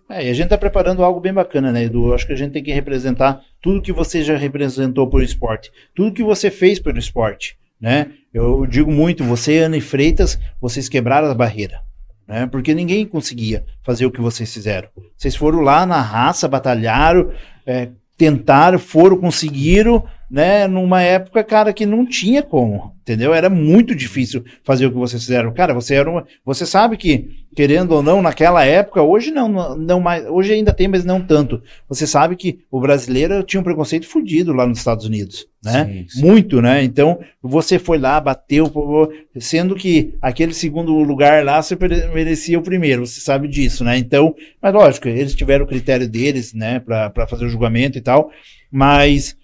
É, e a gente tá preparando algo bem bacana, né, Edu? Eu acho que a gente tem que representar tudo que você já representou por esporte, tudo que você fez pelo esporte, né? Eu digo muito, você Ana e Freitas, vocês quebraram a barreira, né? Porque ninguém conseguia fazer o que vocês fizeram. Vocês foram lá na raça, batalharam, é, tentaram, foram, conseguiram, né? Numa época, cara, que não tinha como, entendeu? Era muito difícil fazer o que vocês fizeram. Cara, você era uma, você sabe que querendo ou não, naquela época, hoje não, não- mais, hoje ainda tem, mas não tanto. Você sabe que o brasileiro tinha um preconceito fudido lá nos Estados Unidos, né? Sim, sim. Muito, né? Então, você foi lá, bateu, sendo que aquele segundo lugar lá você merecia o primeiro, você sabe disso, né? Então, mas lógico, eles tiveram o critério deles, né, pra fazer o julgamento e tal, mas,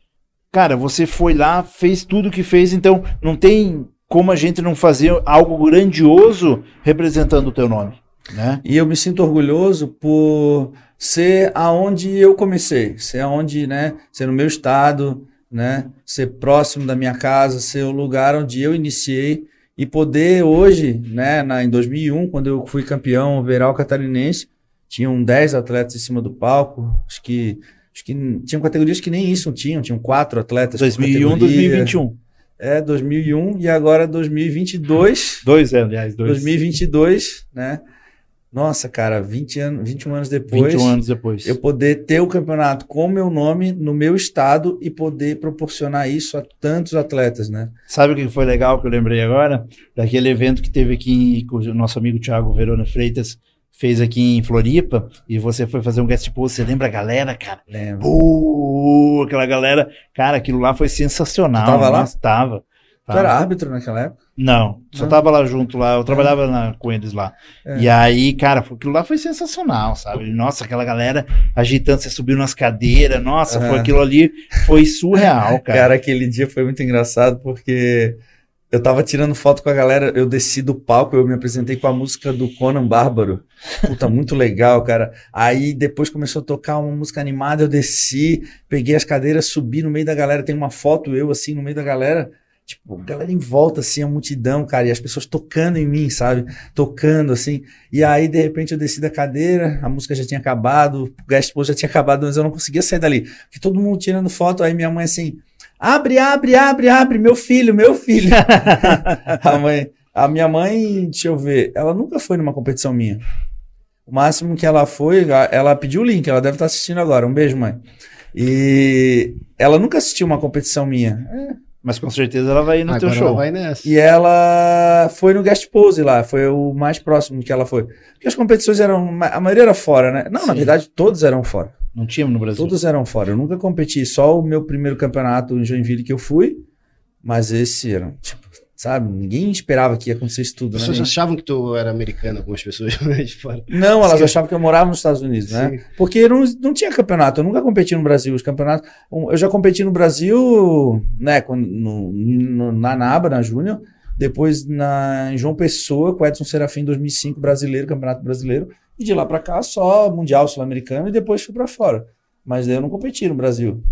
cara, você foi lá, fez tudo que fez, então não tem como a gente não fazer algo grandioso representando o teu nome, né? E eu me sinto orgulhoso por ser aonde eu comecei, ser aonde, né, ser no meu estado, né, ser próximo da minha casa, ser o lugar onde eu iniciei e poder hoje, né, na, em 2001, quando eu fui campeão overall catarinense, tinham 10 atletas em cima do palco, acho que acho que tinham categorias que nem isso tinham, tinham quatro atletas por 2001, categoria. 2021. É, 2001 e agora 2022. Dois, é, aliás, dois. 2022, né? Nossa, cara, 20 anos, 21 anos depois, 21 anos depois. eu poder ter o campeonato com o meu nome no meu estado e poder proporcionar isso a tantos atletas, né? Sabe o que foi legal que eu lembrei agora? Daquele evento que teve aqui, que o nosso amigo Thiago Verona Freitas fez aqui em Floripa, e você foi fazer um guest post, você lembra a galera, cara? Lembro. Pô, aquela galera, cara, aquilo lá foi sensacional. Tu tava lá? Tava. Tu era árbitro naquela época? Não, só Não? tava lá junto lá, eu trabalhava na- com eles lá. É. E aí, cara, foi- aquilo lá foi sensacional, sabe? Nossa, aquela galera agitando, você subiu nas cadeiras, nossa, foi Aham. aquilo ali, foi surreal, cara. Cara, aquele dia foi muito engraçado porque eu tava tirando foto com a galera, eu desci do palco, eu me apresentei com a música do Conan Bárbaro. Puta, muito legal, cara. Aí depois começou a tocar uma música animada, eu desci, peguei as cadeiras, subi no meio da galera, tem uma foto eu assim no meio da galera. Tipo, galera em volta, assim, a multidão, cara, e as pessoas tocando em mim, sabe? Tocando, assim. E aí, de repente, eu desci da cadeira, a música já tinha acabado, o post já tinha acabado, mas eu não conseguia sair dali. Porque todo mundo tirando foto, aí minha mãe assim, abre, abre, abre, abre, meu filho, meu filho. a, mãe, a minha mãe, deixa eu ver, ela nunca foi numa competição minha. O máximo que ela foi, ela pediu o link, ela deve estar assistindo agora. Um beijo, mãe. E ela nunca assistiu uma competição minha. Mas com certeza ela vai ir no Agora teu show. ela vai nessa. E ela foi no guest pose lá, foi o mais próximo que ela foi. Porque as competições eram, a maioria era fora, né? Não, na Sim. verdade, todos eram fora. Não tinha no Brasil. Todos eram fora. Eu nunca competi, só o meu primeiro campeonato em Joinville que eu fui, mas esse era, tipo, sabe? Ninguém esperava que ia acontecer isso tudo, As né? pessoas achavam que tu era americano, algumas pessoas de fora. Não, elas Sim. achavam que eu morava nos Estados Unidos, né? Sim. Porque não, não tinha campeonato, eu nunca competi no Brasil. Os campeonatos. Eu já competi no Brasil, né? quando- no, no- na NABA, na Júnior. Depois na, em João Pessoa, com o Edson Serafim em 2005, brasileiro, campeonato brasileiro. E de lá pra cá, só Mundial Sul-Americano e depois fui pra fora. Mas daí eu não competi no Brasil.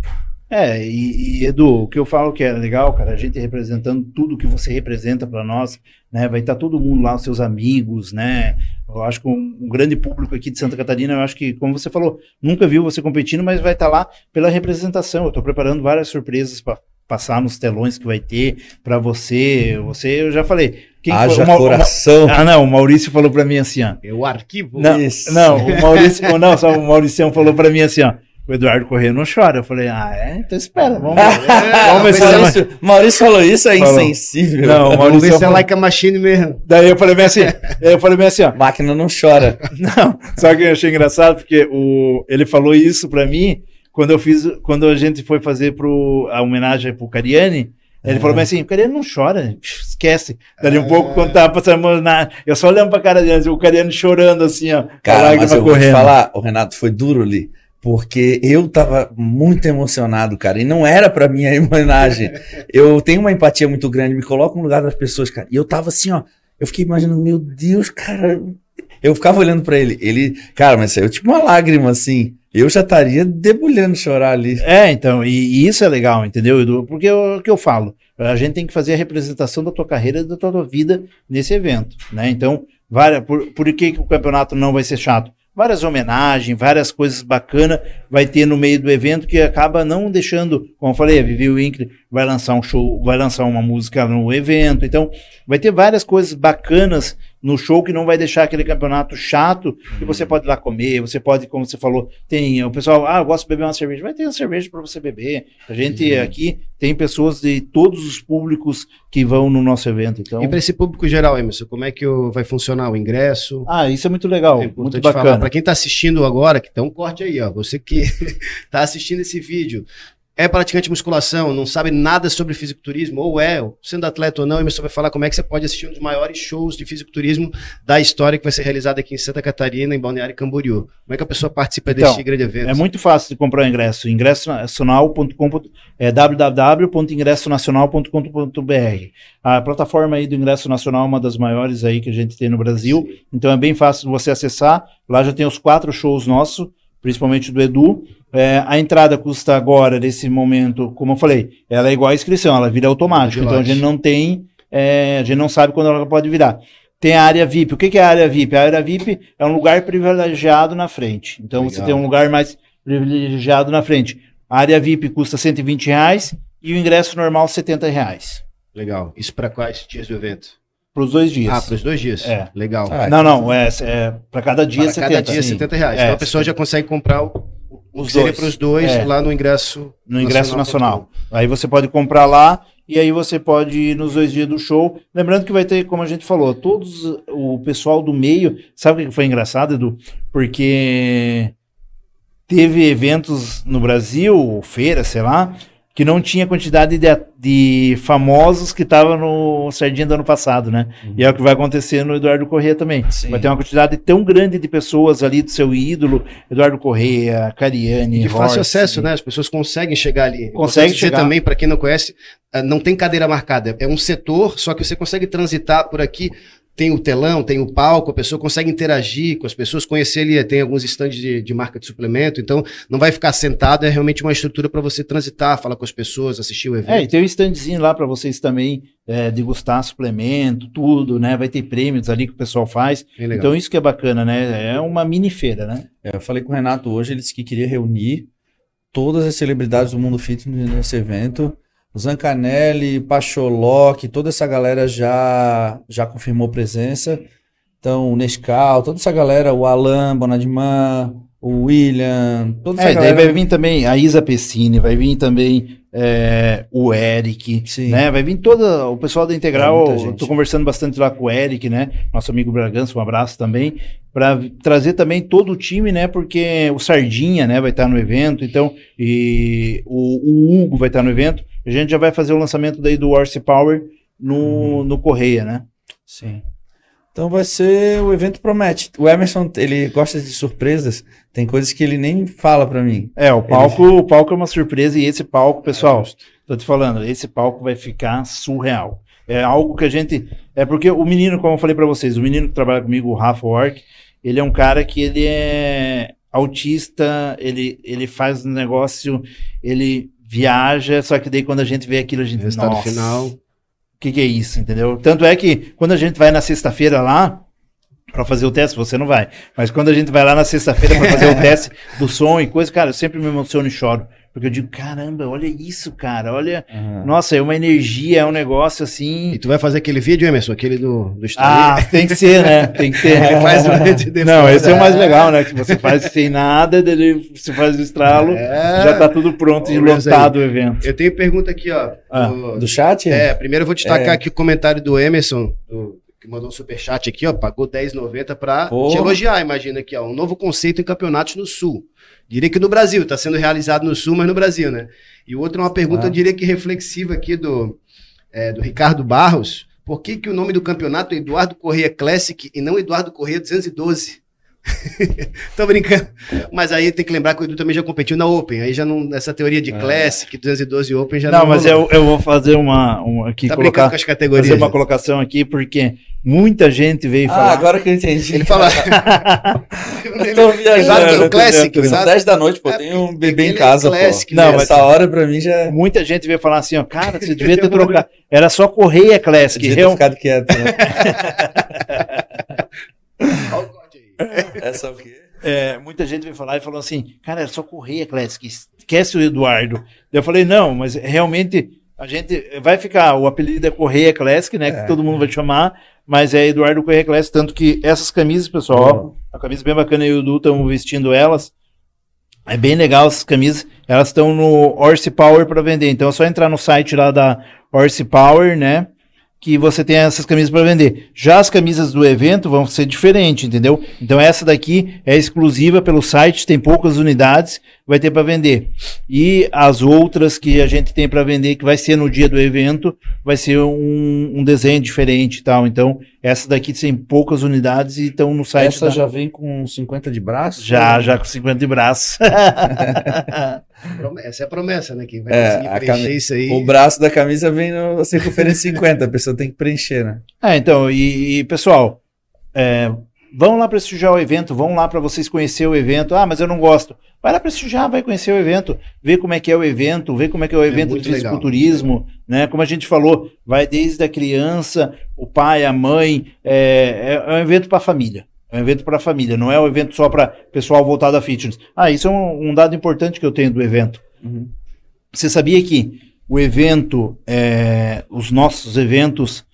É, e, e, Edu, o que eu falo que é legal, cara, a gente representando tudo que você representa pra nós, né? Vai estar todo mundo lá, os seus amigos, né? Eu acho que um, um grande público aqui de Santa Catarina, eu acho que, como você falou, nunca viu você competindo, mas vai estar lá pela representação. Eu tô preparando várias surpresas pra passar nos telões que vai ter pra você. Você, eu já falei. Quem? Haja O Ma- o Ma- coração. Ah, não, o Maurício falou pra mim assim, ó. O arquivo. Não, Isso. não, o Maurício, não, só o Mauricião falou pra mim assim, ó. O Eduardo Corrêa não chora. Eu falei, ah, é? Então espera, vamos ver. vamos ver se Maurício, Maurício falou isso, é Falou. insensível. Não, o Vamos ver Maurício se é like a machine mesmo. Daí eu falei bem assim, eu falei bem assim, ó. Máquina não chora. Não, só que eu achei engraçado porque o, ele falou isso pra mim quando eu fiz, quando a gente foi fazer pro, a homenagem pro Cariani. Ele falou bem assim, o Cariano não chora, esquece. Dali um pouco, quando tava passando na... Eu só olhando pra cara dele, o Cariano chorando assim, ó. Cara, mas eu correndo. vou te falar, o Renato, foi duro ali. Porque eu tava muito emocionado, cara. E não era pra minha homenagem. eu tenho uma empatia muito grande, me coloco no lugar das pessoas, cara. E eu tava assim, ó. Eu fiquei imaginando, meu Deus, cara. Eu ficava olhando para ele. Ele, cara, mas saiu tipo uma lágrima assim. Eu já estaria debulhando chorar ali. É, então, e, e isso é legal, entendeu, Edu? Porque é o que eu falo, a gente tem que fazer a representação da tua carreira da tua vida nesse evento, né? Então, várias, por, por que, que o campeonato não vai ser chato? várias homenagens, várias coisas bacanas vai ter no meio do evento que acaba não deixando, como eu falei, a Vivi Winkler vai lançar um show, vai lançar uma música no evento, então vai ter várias coisas bacanas no show que não vai deixar aquele campeonato chato e você pode ir lá comer, você pode, como você falou, tem o pessoal, ah, eu gosto de beber uma cerveja, vai ter uma cerveja para você beber. A gente uhum. aqui tem pessoas de todos os públicos que vão no nosso evento. Então... E para esse público geral, Emerson, como é que vai funcionar o ingresso? Ah, isso é muito legal, é muito bacana. Para quem está assistindo agora, que tem um corte aí, ó, você que está assistindo esse vídeo, é praticante de musculação, não sabe nada sobre fisiculturismo, ou é, sendo atleta ou não, Emerson vai falar como é que você pode assistir um dos maiores shows de fisiculturismo da história que vai ser realizado aqui em Santa Catarina, em Balneário Camboriú. Como é que a pessoa participa então, deste grande evento? É muito fácil de comprar o ingresso. ingressonacional.com é www.ingressonacional.com.br. A plataforma aí do Ingresso Nacional é uma das maiores aí que a gente tem no Brasil, Sim. então é bem fácil você acessar. Lá já tem os quatro shows nossos, principalmente do Edu. É, a entrada custa agora, nesse momento, como eu falei, ela é igual à inscrição, ela vira automática. Então a gente não tem, é, a gente não sabe quando ela pode virar. Tem a área VIP. O que, que é a área VIP? A área VIP é um lugar privilegiado na frente. Então Legal. você tem um lugar mais privilegiado na frente. A área VIP custa 120 reais e o ingresso normal 70 reais. Legal. Isso para quais dias do evento? Para os dois dias. Ah, para os dois dias. É. Legal. Ah, não, não. É, é para cada dia para 70. cada dia sim. 70 reais. É, então a pessoa já consegue comprar o, os dois. para os dois é. lá no ingresso no ingresso nacional. nacional. Aí você pode comprar lá e aí você pode ir nos dois dias do show. Lembrando que vai ter, como a gente falou, todos o pessoal do meio. Sabe o que foi engraçado, Edu? Porque teve eventos no Brasil, feira, sei lá, que não tinha quantidade de, de famosos que estavam no Sardinha do ano passado, né? Uhum. E é o que vai acontecer no Eduardo Corrêa também. Sim. Vai ter uma quantidade tão grande de pessoas ali do seu ídolo, Eduardo Corrêa, Cariani, De fácil acesso, né? As pessoas conseguem chegar ali. Consegue chegar. também, para quem não conhece, eh, não tem cadeira marcada. É um setor, só que você consegue transitar por aqui tem o telão, tem o palco, a pessoa consegue interagir com as pessoas, conhecer ali, tem alguns estandes de, de, marca de suplemento, então não vai ficar sentado, é realmente uma estrutura para você transitar, falar com as pessoas, assistir o evento. É, e tem um standzinho lá para vocês também é, degustar suplemento, tudo, né? Vai ter prêmios ali que o pessoal faz. Então isso que é bacana, né? É uma mini feira, né? É, eu falei com o Renato hoje, ele disse que queria reunir todas as celebridades do mundo fitness nesse evento Zancanelli, Pacholok, toda essa galera já, já confirmou presença. Então, o Nescau, toda essa galera, o Alan Bonadimã, o William, toda essa é, galera. Daí vai vir também a Isa Pessini, vai vir também é, o Eric, Sim. né? Vai vir toda o pessoal da Integral. É Estou conversando bastante lá com o Eric, né? Nosso amigo Bragança, um abraço também, para trazer também todo o time, né? Porque o Sardinha, né, vai estar no evento, então e o, o Hugo vai estar no evento. A gente já vai fazer o lançamento daí do Horse Power no, uhum. no Correia, né? Sim. Então vai ser, o evento promete. O Emerson, ele gosta de surpresas, tem coisas que ele nem fala para mim. É, o palco, ele... o palco é uma surpresa e esse palco, pessoal, é, tô te falando, esse palco vai ficar surreal. É algo que a gente, é porque o menino, como eu falei para vocês, o menino que trabalha comigo, o Rafa Ork, ele é um cara que ele é autista, ele, ele faz um negócio, ele viaja, só que daí quando a gente vê aquilo, a gente... Resultado nossa, final... O que, que é isso, entendeu? Tanto é que quando a gente vai na sexta-feira lá, para fazer o teste, você não vai. Mas quando a gente vai lá na sexta-feira para fazer o teste do som e coisa, cara, eu sempre me emociono e choro. Porque eu digo, caramba, olha isso, cara, olha. Uhum. Nossa, é uma energia, é um negócio assim. E tu vai fazer aquele vídeo, Emerson, aquele do, do Ah, tem que ser, né? Tem que ter. É, faz o de Não, esse é o mais legal, né? Que você faz sem nada, você faz o estralo, é... já tá tudo pronto e lotado o evento. Eu tenho pergunta aqui, ó. Ah, do, do, chat? É, primeiro eu vou destacar é. aqui o comentário do Emerson, do que mandou um superchat aqui, ó, pagou 10,90 para te elogiar, imagina aqui, ó, um novo conceito em campeonatos no Sul. Diria que no Brasil, está sendo realizado no Sul, mas no Brasil, né? E o outro é uma pergunta, Ah. eu diria que reflexiva aqui do, é, do Ricardo Barros. Por que, que o nome do campeonato é Eduardo Correia Classic e não Eduardo Correia 212? Tô brincando. Mas aí tem que lembrar que o Edu também já competiu na Open. Aí já não. Essa teoria de É. Classic, 212 Open já Não, mas rolou. eu, eu vou fazer uma, uma aqui, Tá brincando colocar, com as categorias. fazer uma colocação aqui, porque muita gente veio Ah, falar. agora que eu entendi. Ele fala. Eu tô viajando. O Classic, São exato. 10 da noite, pô. É, Tem um porque bebê em aquele é casa, Classic, pô. né? Não, essa hora pra mim já é Muita gente veio falar assim, ó, cara, você devia ter trocado. Era só Correia Classic. devia ter real- ficado quieto, né? Essa é o quê? é, muita gente veio falar e falou assim, cara, era só Correia Classic, esquece o Eduardo. Eu falei, não, mas realmente a gente vai ficar, o apelido é Correia Classic, né, É. que todo mundo vai chamar, mas é Eduardo Correia Classic, tanto que essas camisas, pessoal, ó, a camisa bem bacana e o Edu estão vestindo elas, é bem legal essas camisas, elas estão no Horse Power para vender, então é só entrar no site lá da Horse Power, né, que você tem essas camisas para vender. Já as camisas do evento vão ser diferentes, entendeu? Então essa daqui é exclusiva pelo site, tem poucas unidades, vai ter para vender. E as outras que a gente tem para vender, que vai ser no dia do evento, vai ser um, um desenho diferente e tal. Então essa daqui tem poucas unidades e estão no site. Essa da- já vem com 50 de braço? já, já com 50 de braço. Prome- Essa é a promessa, né? Quem vai É, conseguir a preencher cami- isso aí. O braço da camisa vem no circunferência 50, a pessoa tem que preencher, né? É, então, e, e, pessoal, é, vão lá prestigiar o evento, vão lá para vocês conhecer o evento. Ah, mas eu não gosto. Vai lá prestigiar, vai conhecer o evento, ver como é que é o evento, ver como é que é o evento muito de fisiculturismo, né? Como a gente falou, vai desde a criança, o pai, a mãe, é, é, é um evento para a família. É um evento para a família, não é um evento só para pessoal voltado a fitness. Ah, isso é um, um dado importante que eu tenho do evento. Uhum. Você sabia que o evento, é, os nossos eventos,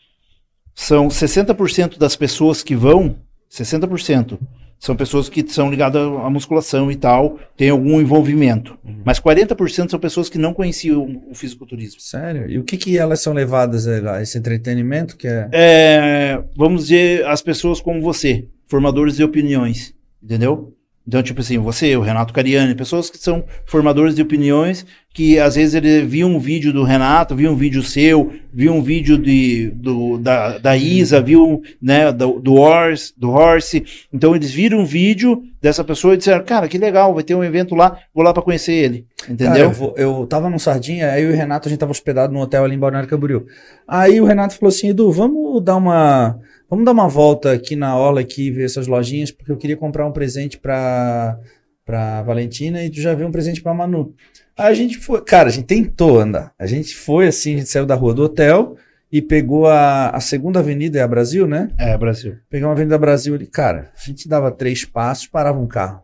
são 60% das pessoas que vão, 60%, são pessoas que são ligadas à musculação e tal, tem algum envolvimento. Mas 40% são pessoas que não conheciam o fisiculturismo. Sério? E o que que elas são levadas a a esse entretenimento que é... É, vamos dizer, as pessoas como você, formadores de opiniões, entendeu? Então, tipo assim, você, o Renato Cariani, pessoas que são formadores de opiniões, que às vezes ele viu um vídeo do Renato, viu um vídeo seu, viu um vídeo de, do, da, da Isa, viu né, do, do, Horse, do Horse. Então, eles viram um vídeo dessa pessoa e disseram, cara, que legal, vai ter um evento lá, vou lá para conhecer ele. Cara, Entendeu? eu, vou- eu tava no Sardinha, aí o Renato, a gente tava hospedado num hotel ali em Balneário Camboriú. Aí o Renato falou assim, Edu, vamos dar uma... Vamos dar uma volta aqui na Orla aqui, ver essas lojinhas, porque eu queria comprar um presente pra, pra Valentina e tu já viu um presente pra Manu. Aí a gente foi, cara, a gente tentou andar. A gente foi assim, a gente saiu da rua do hotel e pegou a, a segunda avenida, é a Brasil, né? É, Brasil. Pegamos a Avenida Brasil ali, cara, a gente dava três passos, parava um carro.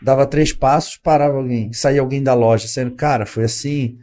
Dava três passos, parava alguém, saía alguém da loja, sendo, cara, foi assim.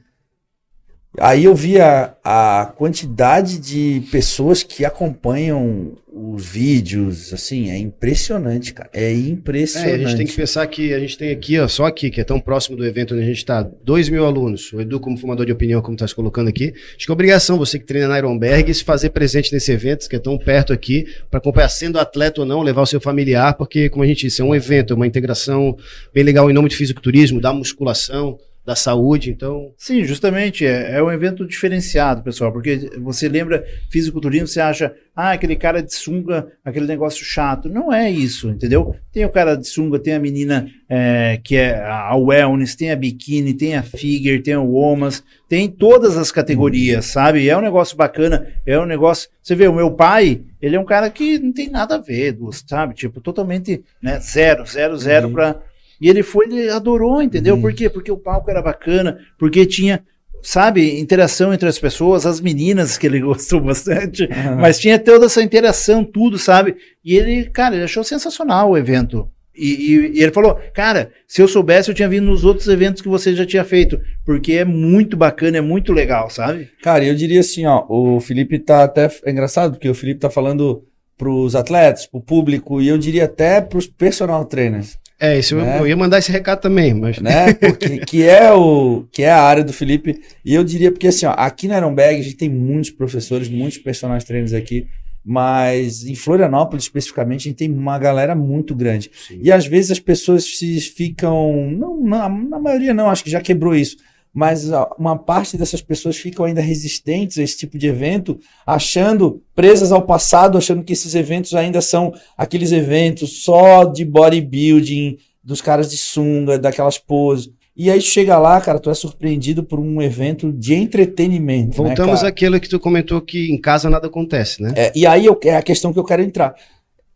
Aí eu vi a, a quantidade de pessoas que acompanham os vídeos, assim, é impressionante, cara. É É, impressionante. a gente tem que pensar que a gente tem aqui, ó, só aqui, que é tão próximo do evento onde a gente está, 2 mil alunos. O Edu, como formador de opinião, como está se colocando aqui. Acho que é obrigação você que treina na Ironberg se fazer presente nesse evento, que é tão perto aqui, para acompanhar sendo atleta ou não, levar o seu familiar, porque, como a gente disse, é um evento, é uma integração bem legal em nome de fisiculturismo, da musculação, da saúde. Então, Sim, justamente, é, é um evento diferenciado, pessoal, porque você lembra fisiculturismo, você acha, ah, aquele cara de sunga, aquele negócio chato. Não é isso, entendeu? Tem o cara de sunga, tem a menina é, que é a wellness, tem a biquíni, tem a figure, tem o womas, tem todas as categorias, sabe? É um negócio bacana, é um negócio... Você vê, o meu pai, ele é um cara que não tem nada a ver, sabe? Tipo, totalmente, né, zero, zero, zero Uhum. pra... E ele foi, ele adorou, entendeu? Uhum. Por quê? Porque o palco era bacana, porque tinha, sabe, interação entre as pessoas, as meninas que ele gostou bastante, Aham. mas tinha toda essa interação, tudo, sabe? E ele, cara, ele achou sensacional o evento. E, e- e ele falou, cara, se eu soubesse, eu tinha vindo nos outros eventos que você já tinha feito, porque é muito bacana, é muito legal, sabe? Cara, eu diria assim, ó, o Felipe tá até. É engraçado, porque o Felipe tá falando pros atletas, pro público, e eu diria até pros personal trainers. É, isso eu- Né? eu ia mandar esse recado também, mas. né? Porque, que é o que é a área do Felipe. E eu diria porque assim, ó, aqui na Ironbag a gente tem muitos professores, muitos personagens trainers aqui. Mas em Florianópolis, especificamente, a gente tem uma galera muito grande. Sim. E às vezes as pessoas se ficam. Não, na, na maioria não, acho que já quebrou isso. Mas uma parte dessas pessoas ficam ainda resistentes a esse tipo de evento, achando, presas ao passado, achando que esses eventos ainda são aqueles eventos só de bodybuilding, dos caras de sunga, daquelas poses. E aí chega lá, cara, tu é surpreendido por um evento de entretenimento. né, Voltamos cara? àquilo que tu comentou que em casa nada acontece, né? É, e aí eu- é a questão que eu quero entrar.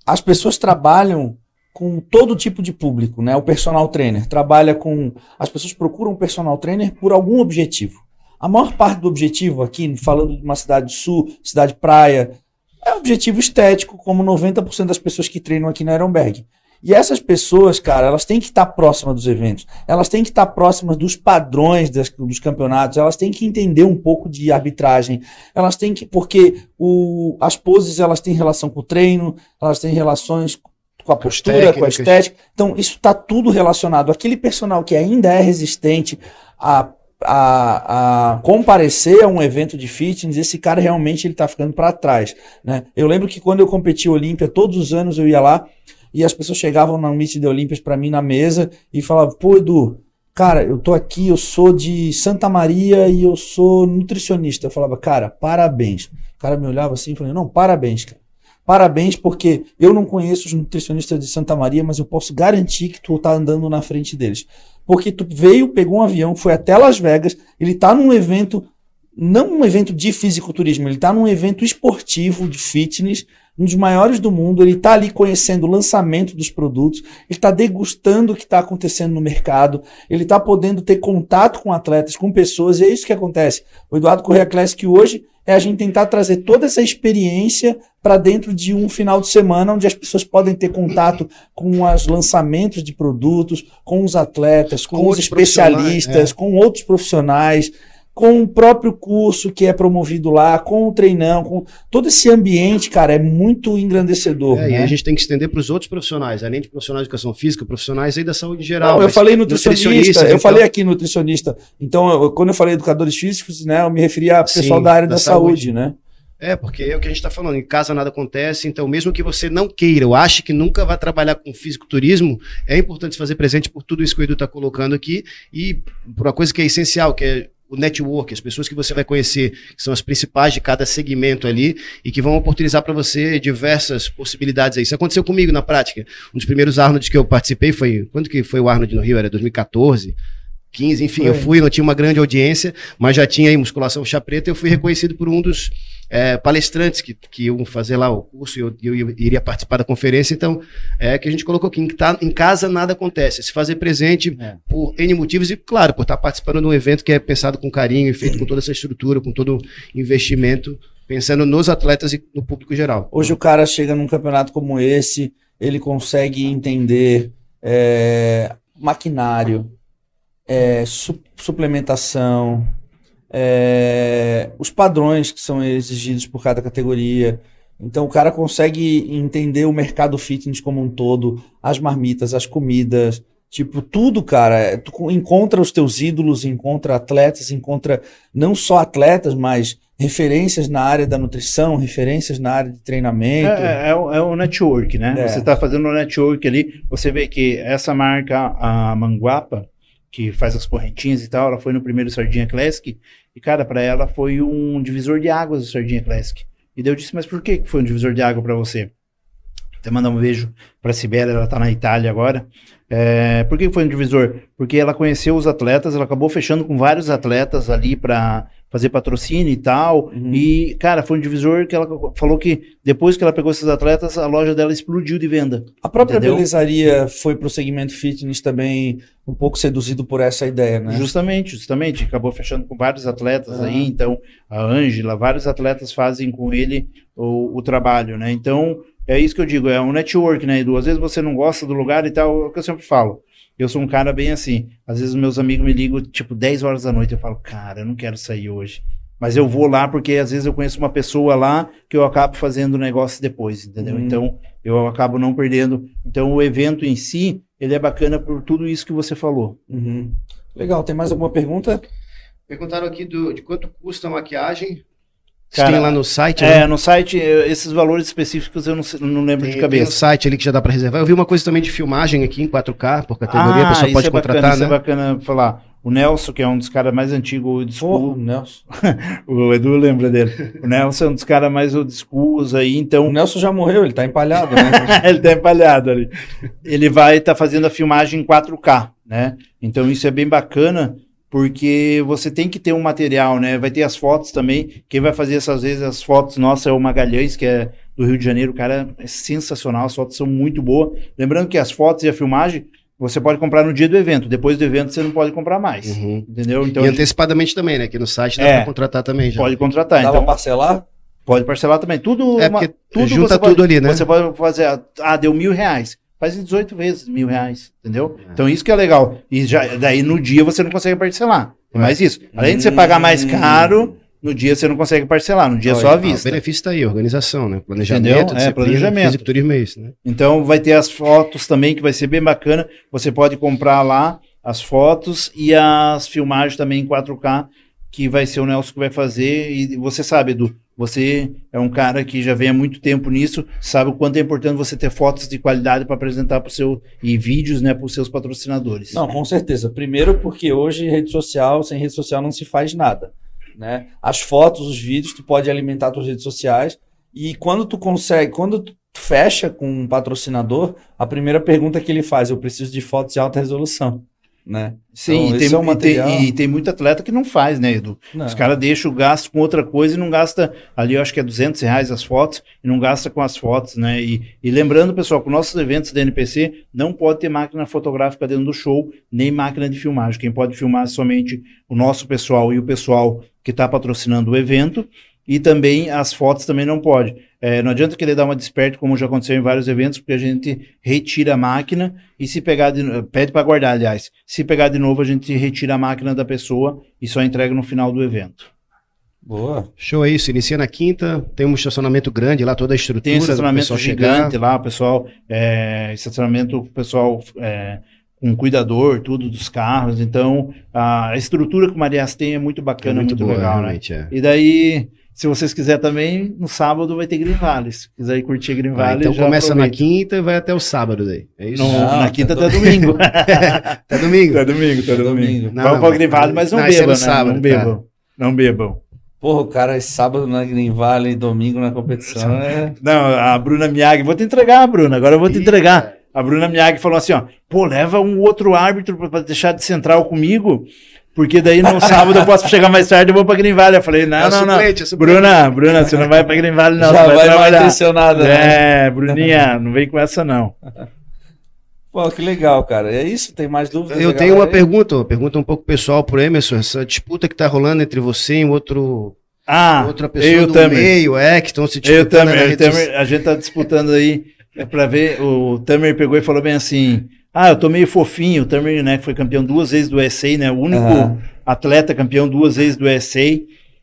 As pessoas trabalham com todo tipo de público, né? O personal trainer trabalha com. As pessoas procuram um personal trainer por algum objetivo. A maior parte do objetivo aqui, falando de uma cidade sul, cidade praia, é objetivo estético, como 90% das pessoas que treinam aqui na Ironberg. E essas pessoas, cara, elas têm que estar próximas dos eventos, elas têm que estar próximas dos padrões das- dos campeonatos, elas têm que entender um pouco de arbitragem, elas têm que, porque o, as poses elas têm relação com o treino, elas têm relações com a postura, com a estética. Então, isso está tudo relacionado. Aquele personal que ainda é resistente a, a, a comparecer a um evento de fitness, esse cara realmente ele está ficando para trás. Né? Eu lembro que quando eu competi Olímpia, todos os anos eu ia lá e as pessoas chegavam na Meet de Olímpias para mim na mesa e falavam: pô, Edu. Cara, eu tô aqui, eu sou de Santa Maria e eu sou nutricionista. Eu falava, cara, parabéns. O cara me olhava assim e falou, não, parabéns, cara. Parabéns, porque eu não conheço os nutricionistas de Santa Maria, mas eu posso garantir que tu tá andando na frente deles. Porque tu veio, pegou um avião, foi até Las Vegas, ele tá num evento, não um evento de fisiculturismo, ele tá num evento esportivo de fitness, um dos maiores do mundo, ele tá ali conhecendo o lançamento dos produtos, ele tá degustando o que está acontecendo no mercado, ele tá podendo ter contato com atletas, com pessoas, e é isso que acontece. O Eduardo Correia Classic hoje é a gente tentar trazer toda essa experiência para dentro de um final de semana onde as pessoas podem ter contato com os lançamentos de produtos, com os atletas, Com com, os especialistas, é. com outros profissionais, com o próprio curso que é promovido lá, com o treinão, com todo esse ambiente, cara, é muito engrandecedor. É, E né? aí a gente tem que estender para os outros profissionais, além de profissionais de educação física, profissionais aí da saúde em geral. Não, eu falei nutricionista, nutricionistas, eu então- falei aqui nutricionista. Então, eu- quando eu falei educadores físicos, né, eu me referia a Sim, pessoal da área da da, saúde. saúde, né? É, porque é o que a gente está falando, em casa nada acontece, então mesmo que você não queira ou ache que nunca vai trabalhar com fisiculturismo, é importante fazer presente por tudo isso que o Edu está colocando aqui e por uma coisa que é essencial, que é o network, as pessoas que você vai conhecer, que são as principais de cada segmento ali e que vão oportunizar para você diversas possibilidades aí. Isso aconteceu comigo na prática. Um dos primeiros Arnolds que eu participei foi, quando que foi o Arnold no Rio? Era 2014? 15, enfim, eu Foi. fui, não tinha uma grande audiência, mas já tinha aí musculação chá preta, eu fui reconhecido por um dos é, palestrantes que, que iam fazer lá o curso e eu, eu iria participar da conferência. Então, é que a gente colocou aqui: em, tá- em casa nada acontece. Se fazer presente É. por N motivos e, claro, por estar participando de um evento que é pensado com carinho e feito com toda essa estrutura, com todo investimento, pensando nos atletas e no público geral. Hoje o cara chega num campeonato como esse, ele consegue entender é, maquinário, é, su- suplementação, é, os padrões que são exigidos por cada categoria. Então o cara consegue entender o mercado fitness como um todo, as marmitas, as comidas, tipo tudo, cara. É, Tu co- encontra os teus ídolos, encontra atletas, encontra não só atletas, mas referências na área da nutrição, referências na área de treinamento. É, é, é o- é o network, né? É. Você está fazendo o network ali, você vê que essa marca, a Manguapa, que faz as correntinhas e tal, ela foi no primeiro Sardinha Classic, e cara, para ela foi um divisor de águas o Sardinha Classic. E daí eu disse, mas por que foi um divisor de água para você? Até mandar um beijo para Sibéria, ela tá na Itália agora. É, por que foi um divisor? Porque ela conheceu os atletas, ela acabou fechando com vários atletas ali para fazer patrocínio e tal. Uhum. E, cara, foi um divisor que ela falou que depois que ela pegou esses atletas, a loja dela explodiu de venda. A própria Entendeu? belizaria foi para o segmento fitness também um pouco seduzido por essa ideia, né? Justamente, justamente. Acabou fechando com vários atletas aí. Então, a Ângela, vários atletas fazem com ele o, o trabalho, né? Então, é isso que eu digo, é um network, né, Edu? Às vezes você não gosta do lugar e tal, é o que eu sempre falo. Eu sou um cara bem assim. Às vezes meus amigos me ligam, tipo, 10 horas da noite, eu falo, cara, eu não quero sair hoje. Mas eu vou lá porque às vezes eu conheço uma pessoa lá que eu acabo fazendo o negócio depois, entendeu? Uhum. Então, eu acabo não perdendo. Então, o evento em si, ele é bacana por tudo isso que você falou. Uhum. Legal, tem mais alguma pergunta? Perguntaram aqui do- de quanto custa a maquiagem Cara, tem lá no site, É, né? no site, esses valores específicos eu não, não lembro tem, de cabeça. Tem um site ali que já dá para reservar. Eu vi uma coisa também de filmagem aqui em 4K, por categoria, ah, a pessoa pode é contratar, bacana, né? Isso é bacana falar. O Nelson, que é um dos caras mais antigos old school. o Nelson. o Edu lembra dele. O Nelson é um dos caras mais old schools aí, então... O Nelson já morreu, ele tá empalhado, né? ele tá empalhado ali. Ele vai estar tá fazendo a filmagem em 4K, né? Então isso é bem bacana, porque você tem que ter um material, né? Vai ter as fotos também. Quem vai fazer essas vezes as fotos nossa é o Magalhães, que é do Rio de Janeiro. O cara é sensacional, as fotos são muito boas. Lembrando que as fotos e a filmagem você pode comprar no dia do evento. Depois do evento você não pode comprar mais. Uhum. Entendeu? Então, e antecipadamente também, né? Aqui no site dá é, para contratar também. Já. Pode contratar. Dá então, pra parcelar? Pode parcelar também. Tudo, é uma, tudo junta tudo pode, ali, né? Você pode fazer. Ah, deu mil reais faz em 18 vezes mil reais, entendeu? É. Então isso que é legal. E já, daí no dia você não consegue parcelar. É mais isso. Além de você pagar mais hum. caro, no dia você não consegue parcelar, no dia Olha, só à vista. O benefício está aí, organização, né? Planejamento, é, planejamento. Mês, né? Então vai ter as fotos também, que vai ser bem bacana. Você pode comprar lá as fotos e as filmagens também em 4K, que vai ser o Nelson que vai fazer. E você sabe, Edu, você é um cara que já vem há muito tempo nisso, sabe o quanto é importante você ter fotos de qualidade para apresentar para o seu e vídeos, né, para os seus patrocinadores. Não, com certeza. Primeiro porque hoje rede social, sem rede social não se faz nada, né? As fotos, os vídeos, tu pode alimentar suas redes sociais e quando tu consegue, quando tu fecha com um patrocinador, a primeira pergunta que ele faz, eu preciso de fotos de alta resolução né? Sim, então, e, tem, é um material... e, tem, e, tem, muito atleta que não faz, né, Edu? Não. Os caras deixam o gasto com outra coisa e não gasta, ali eu acho que é 200 reais as fotos, e não gasta com as fotos, né? E, e lembrando, pessoal, que nossos eventos da NPC não pode ter máquina fotográfica dentro do show, nem máquina de filmagem. Quem pode filmar é somente o nosso pessoal e o pessoal que está patrocinando o evento, e também as fotos também não pode. É, não adianta querer dar uma desperta, como já aconteceu em vários eventos, porque a gente retira a máquina e se pegar de pede para guardar, aliás. Se pegar de novo, a gente retira a máquina da pessoa e só entrega no final do evento. Boa. Show é isso. Inicia na quinta, tem um estacionamento grande lá, toda a estrutura. Tem um estacionamento gigante chegar. lá, pessoal. É, estacionamento, pessoal. É, com cuidador, tudo dos carros. Então, a estrutura que o Marias tem é muito bacana, é muito, muito boa, legal, né? É. E daí, se vocês quiserem também, no sábado vai ter Green Valley. Se quiser curtir Green Valley, ah, então começa aproveita. na quinta e vai até o sábado daí. É isso? Não, não, na quinta até domingo. até domingo. Até domingo, até domingo. Não, Vamos para Green Valley, mas não, não bebam, é né? Sábado, não bebam. Tá. Não bebam. Porra, o cara é sábado na Green Valley, domingo na competição. É... Não, a Bruna Miag, vou te entregar, Bruna. Agora eu vou te entregar. A Bruna Miag falou assim: ó, pô, leva um outro árbitro para deixar de central comigo. Porque daí no sábado eu posso chegar mais tarde e vou pra Green Valley. Eu falei, não, é não, não. Suplente, é Bruna, Bruna, você não vai pra Green Valley, não. Já você vai, vai mal intencionada, né? É, Bruninha, não vem com essa, não. Pô, que legal, cara. É isso? Tem mais dúvidas? Eu tenho uma aí? pergunta, uma pergunta um pouco pessoal pro Emerson. Essa disputa que tá rolando entre você e outro. Ah, outra pessoa do Tamer. meio, é, que estão se disputando. Eu também, eu também, a gente tá disputando aí, é pra ver, o Tamer pegou e falou bem assim, ah, eu tô meio fofinho, o Tamer, né, foi campeão duas vezes do SA, né, o único uhum. atleta campeão duas vezes do SA,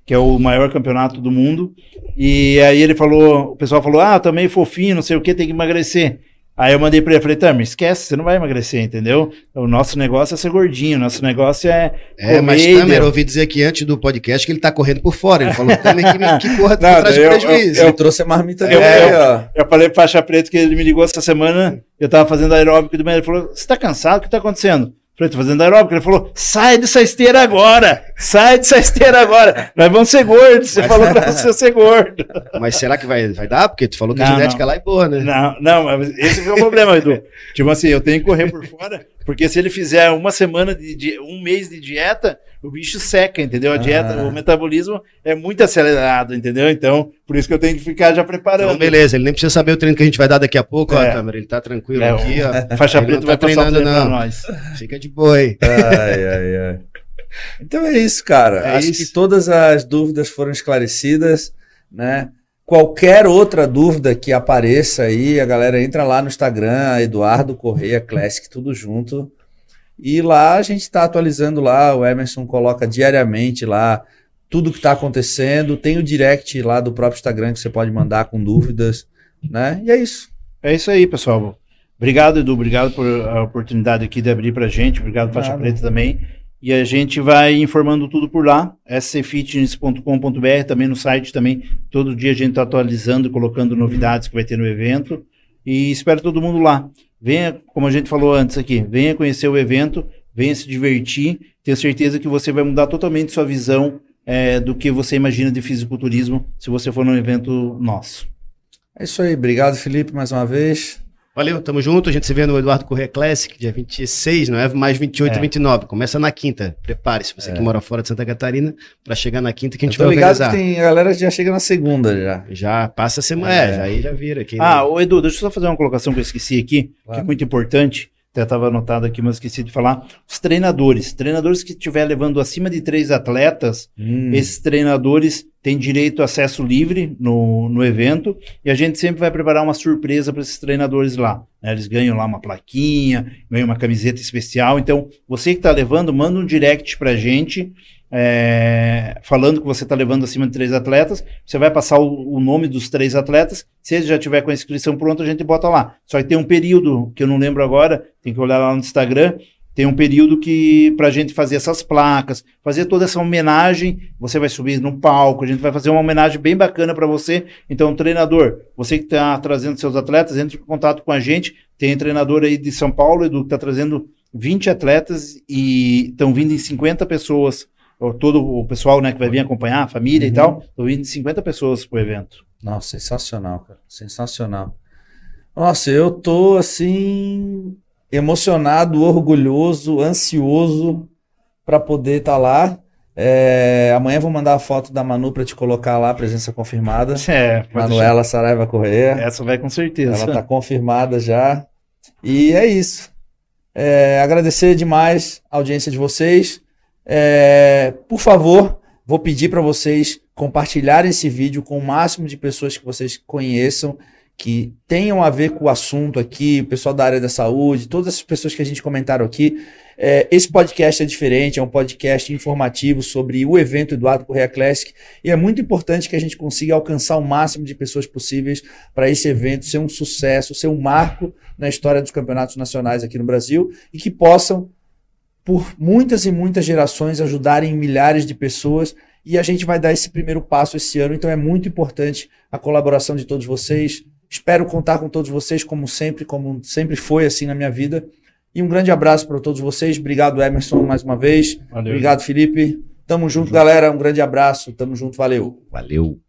que é o maior campeonato do mundo, e aí ele falou, o pessoal falou, ah, eu tô meio fofinho, não sei o que, tem que emagrecer. Aí eu mandei pra ele, falei, Tamer, esquece, você não vai emagrecer, entendeu? O nosso negócio é ser gordinho, o nosso negócio é. É, mas Tamer, eu ouvi dizer aqui antes do podcast que ele tá correndo por fora. Ele falou, Tamer, que, que corra não, traz prejuízo. Eu, eu, eu, trouxe a marmita dele. Eu, eu, eu, falei pro Faixa Preto que ele me ligou essa semana, eu tava fazendo aeróbico do meio, ele falou, você tá cansado? O que tá acontecendo? Falei, tô fazendo aeróbico. Ele falou, sai dessa esteira agora! Sai dessa esteira agora! Nós vamos ser gordos. Você Mas, falou pra você ser gordo. Mas será que vai, vai dar? Porque tu falou que não, a genética não. lá é boa, né? Não, não, mas esse é o problema, Edu. tipo assim, eu tenho que correr por fora, porque se ele fizer uma semana de, de um mês de dieta, o bicho seca, entendeu? A dieta, ah. o metabolismo é muito acelerado, entendeu? Então, por isso que eu tenho que ficar já preparando. Então, beleza, ele nem precisa saber o treino que a gente vai dar daqui a pouco, é. ó, câmera, ele tá tranquilo é, aqui, ó. Faixa ele preta não tá vai treinando, não. Nós. Fica de boa aí. Ai, ai, ai. Então é isso, cara. É Acho isso. que todas as dúvidas foram esclarecidas, né? Qualquer outra dúvida que apareça aí, a galera entra lá no Instagram, Eduardo Correia Classic, tudo junto. E lá a gente está atualizando lá, o Emerson coloca diariamente lá tudo que está acontecendo. Tem o direct lá do próprio Instagram que você pode mandar com dúvidas, né? E é isso. É isso aí, pessoal. Obrigado, Edu. Obrigado por a oportunidade aqui de abrir para gente. Obrigado, Faixa Preta também. E a gente vai informando tudo por lá, scfitness.com.br, também no site também, todo dia a gente está atualizando, colocando novidades que vai ter no evento, e espero todo mundo lá. Venha, como a gente falou antes aqui, venha conhecer o evento, venha se divertir, tenho certeza que você vai mudar totalmente sua visão é, do que você imagina de fisiculturismo se você for num evento nosso. É isso aí, obrigado Felipe mais uma vez. Valeu, tamo junto. A gente se vê no Eduardo Corrêa Classic, dia 26, não é? Mais 28 e é. 29. Começa na quinta. Prepare-se, você é. que mora fora de Santa Catarina, para chegar na quinta que a gente vai organizar. Que tem, a galera já chega na segunda já. Já passa a semana, é, é já, aí já vira. Aqui, ah, o Edu, deixa eu só fazer uma colocação que eu esqueci aqui, claro. que é muito importante até estava anotado aqui, mas esqueci de falar. Os treinadores. Treinadores que estiver levando acima de três atletas, hum. esses treinadores têm direito a acesso livre no, no evento e a gente sempre vai preparar uma surpresa para esses treinadores lá. Né? Eles ganham lá uma plaquinha, ganham uma camiseta especial. Então, você que está levando, manda um direct para a gente é, falando que você está levando acima de três atletas, você vai passar o, o, nome dos três atletas. Se ele já tiver com a inscrição pronta, a gente bota lá. Só que tem um período que eu não lembro agora, tem que olhar lá no Instagram. Tem um período que para a gente fazer essas placas, fazer toda essa homenagem, você vai subir no palco, a gente vai fazer uma homenagem bem bacana para você. Então, treinador, você que está trazendo seus atletas, entre em contato com a gente. Tem um treinador aí de São Paulo, Edu, que está trazendo 20 atletas e estão vindo em 50 pessoas todo o pessoal né, que vai vir acompanhar, a família uhum. e tal. Estou indo 50 pessoas pro evento. Nossa, sensacional, cara. Sensacional. Nossa, eu tô assim emocionado, orgulhoso, ansioso para poder estar tá lá. É, amanhã vou mandar a foto da Manu para te colocar lá, presença confirmada. É, Manuela deixar. Saraiva Correia. Essa vai com certeza. Ela está confirmada já. E é isso. É, agradecer demais a audiência de vocês. É, por favor, vou pedir para vocês compartilharem esse vídeo com o máximo de pessoas que vocês conheçam, que tenham a ver com o assunto aqui, o pessoal da área da saúde, todas as pessoas que a gente comentaram aqui. É, esse podcast é diferente, é um podcast informativo sobre o evento Eduardo Correia Classic e é muito importante que a gente consiga alcançar o máximo de pessoas possíveis para esse evento ser um sucesso, ser um marco na história dos campeonatos nacionais aqui no Brasil e que possam por muitas e muitas gerações, ajudarem milhares de pessoas. E a gente vai dar esse primeiro passo esse ano, então é muito importante a colaboração de todos vocês. Espero contar com todos vocês, como sempre, como sempre foi assim na minha vida. E um grande abraço para todos vocês. Obrigado, Emerson, mais uma vez. Valeu. Obrigado, Felipe. Tamo junto, Tamo galera. Um grande abraço. Tamo junto. Valeu. Valeu.